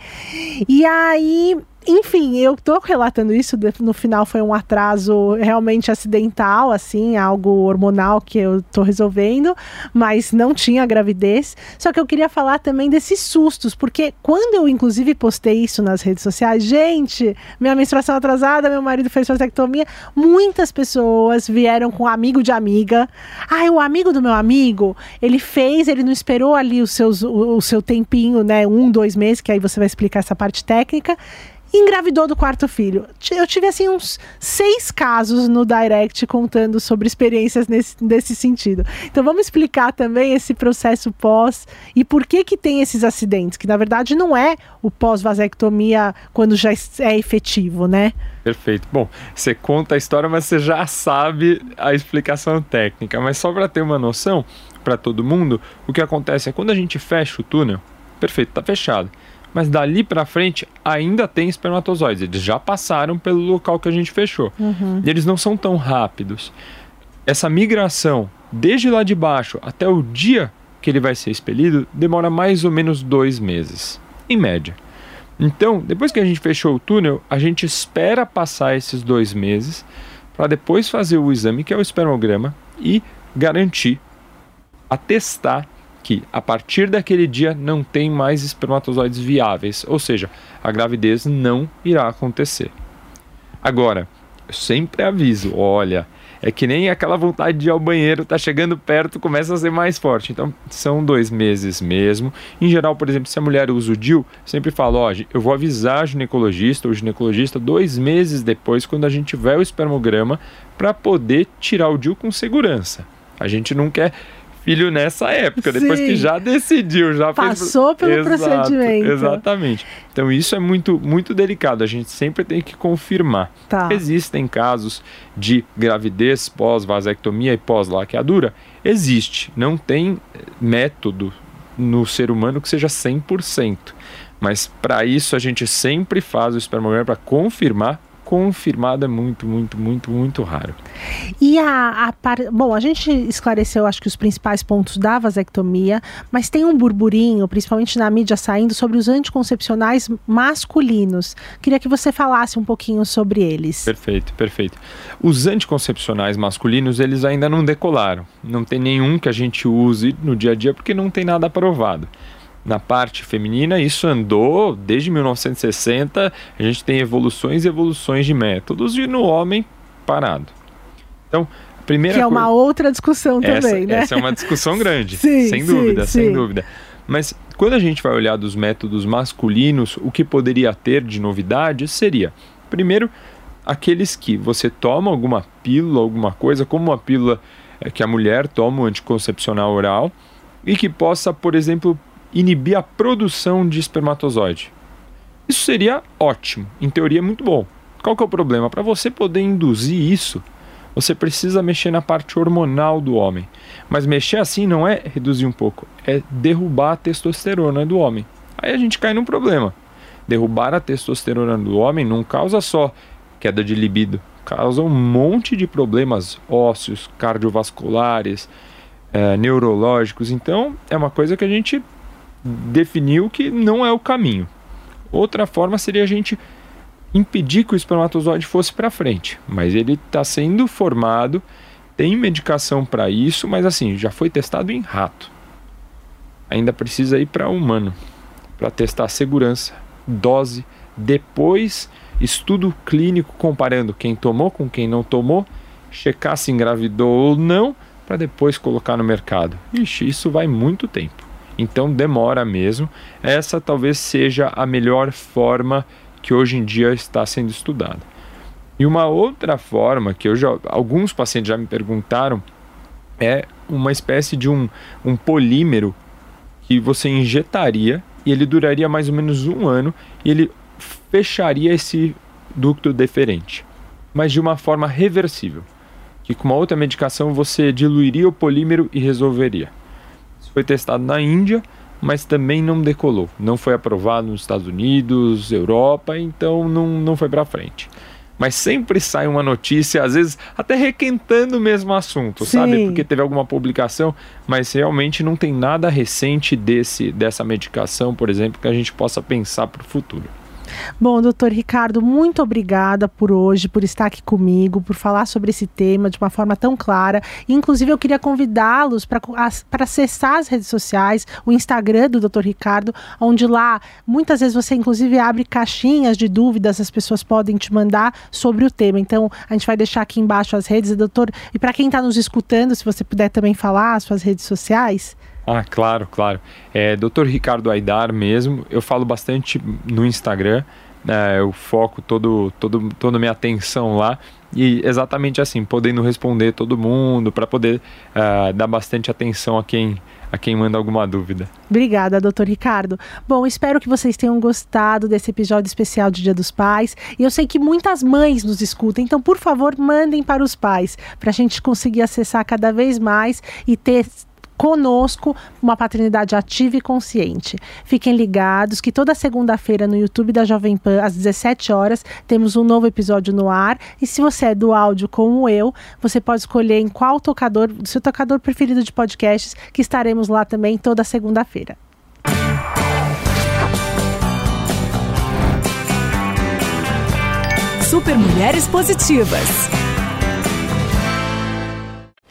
E aí enfim, eu tô relatando isso, no final foi um atraso realmente acidental, assim, algo hormonal que eu tô resolvendo, mas não tinha gravidez. Só que eu queria falar também desses sustos, porque quando eu inclusive postei isso nas redes sociais, gente, minha menstruação atrasada, meu marido fez vasectomia, muitas pessoas vieram com amigo de amiga. Ah, o amigo do meu amigo, ele fez, ele não esperou ali os seus, o, o seu tempinho, né, um, dois meses, que aí você vai explicar essa parte técnica engravidou do quarto filho. Eu tive assim uns seis casos no direct contando sobre experiências nesse, nesse sentido. Então vamos explicar também esse processo pós e por que que tem esses acidentes, que na verdade não é o pós-vasectomia quando já é efetivo, né? Perfeito. Bom, você conta a história, mas você já sabe a explicação técnica. Mas só para ter uma noção, para todo mundo, o que acontece é quando a gente fecha o túnel, perfeito, está fechado mas dali para frente ainda tem espermatozoides. Eles já passaram pelo local que a gente fechou. Uhum. E eles não são tão rápidos. Essa migração, desde lá de baixo até o dia que ele vai ser expelido, demora mais ou menos dois meses, em média. Então, depois que a gente fechou o túnel, a gente espera passar esses dois meses para depois fazer o exame, que é o espermograma, e garantir, atestar que a partir daquele dia não tem mais espermatozoides viáveis, ou seja, a gravidez não irá acontecer. Agora, eu sempre aviso, olha, é que nem aquela vontade de ir ao banheiro, tá chegando perto, começa a ser mais forte. Então, são dois meses mesmo. Em geral, por exemplo, se a mulher usa o DIL, sempre falo, ó, eu vou avisar o ginecologista ou ginecologista dois meses depois, quando a gente tiver o espermograma, para poder tirar o DIL com segurança. A gente não quer filho nessa época, depois Sim. que já decidiu, já Passou fez... pelo Exato, procedimento. Exatamente. Então isso é muito, muito delicado, a gente sempre tem que confirmar. Tá. Existem casos de gravidez pós-vasectomia e pós-laqueadura? Existe, não tem eh, método no ser humano que seja 100%. Mas para isso a gente sempre faz o espermograma para confirmar. Confirmado é muito, muito, muito, muito raro. E a, a par... Bom, a gente esclareceu, acho que os principais pontos da vasectomia, mas tem um burburinho, principalmente na mídia saindo, sobre os anticoncepcionais masculinos. Queria que você falasse um pouquinho sobre eles. Perfeito, perfeito. Os anticoncepcionais masculinos, eles ainda não decolaram. Não tem nenhum que a gente use no dia a dia porque não tem nada aprovado. Na parte feminina, isso andou desde 1960. A gente tem evoluções e evoluções de métodos, e no homem, parado. Então, a primeira que é uma coisa- outra discussão essa, também, né? essa é uma discussão grande, Sim, sem sim, dúvida, sem sim. dúvida. Mas quando a gente vai olhar dos métodos masculinos, o que poderia ter de novidade seria, primeiro, aqueles que você toma alguma pílula, alguma coisa, como uma pílula eh, que a mulher toma, o anticoncepcional oral, e que possa, por exemplo, inibir a produção de espermatozoide. Isso seria ótimo, em teoria é muito bom. Qual que é o problema? Para você poder induzir isso, você precisa mexer na parte hormonal do homem. Mas mexer assim não é reduzir um pouco, é derrubar a testosterona do homem. Aí a gente cai num problema. Derrubar a testosterona do homem não causa só queda de libido, causa um monte de problemas ósseos, cardiovasculares, eh, neurológicos. Então é uma coisa que a gente definiu que não é o caminho. Outra forma seria a gente impedir que o espermatozoide fosse para frente, mas ele está sendo formado, tem medicação para isso, mas assim, já foi testado em rato. Ainda precisa ir para humano para testar a segurança, dose, depois estudo clínico comparando quem tomou com quem não tomou, checar se engravidou ou não, para depois colocar no mercado. Ixi, isso vai muito tempo. Então demora mesmo. Essa talvez seja a melhor forma que hoje em dia está sendo estudada. E uma outra forma que eu já, alguns pacientes já me perguntaram é uma espécie de um, um polímero que você injetaria e ele duraria mais ou menos um ano e ele fecharia esse ducto deferente, mas de uma forma reversível, que com uma outra medicação você diluiria o polímero e resolveria. Foi testado na Índia, mas também não decolou. Não foi aprovado nos Estados Unidos, Europa, então não, não foi para frente. Mas sempre sai uma notícia, às vezes até requentando o mesmo assunto, sabe? Sim. Porque teve alguma publicação, mas realmente não tem nada recente desse dessa medicação, por exemplo, que a gente possa pensar para o futuro. Bom, doutor Ricardo, muito obrigada por hoje, por estar aqui comigo, por falar sobre esse tema de uma forma tão clara. Inclusive, eu queria convidá-los para acessar as redes sociais, o Instagram do doutor Ricardo, onde lá muitas vezes você, inclusive, abre caixinhas de dúvidas, as pessoas podem te mandar sobre o tema. Então, a gente vai deixar aqui embaixo as redes, doutor. E para quem está nos escutando, se você puder também falar as suas redes sociais. Ah, claro, claro. É Dr. Ricardo Aidar mesmo. Eu falo bastante no Instagram. né, eu foco todo, todo, toda a minha atenção lá. E exatamente assim, podendo responder todo mundo, para poder ah, dar bastante atenção a quem, a quem manda alguma dúvida. Obrigada, doutor Ricardo. Bom, espero que vocês tenham gostado desse episódio especial de Dia dos Pais. E eu sei que muitas mães nos escutam, então, por favor, mandem para os pais, para a gente conseguir acessar cada vez mais e ter conosco uma paternidade ativa e consciente. Fiquem ligados que toda segunda-feira no YouTube da Jovem Pan, às 17 horas, temos um novo episódio no ar. E se você é do áudio como eu, você pode escolher em qual tocador, seu tocador preferido de podcasts, que estaremos lá também toda segunda-feira. Super Mulheres Positivas.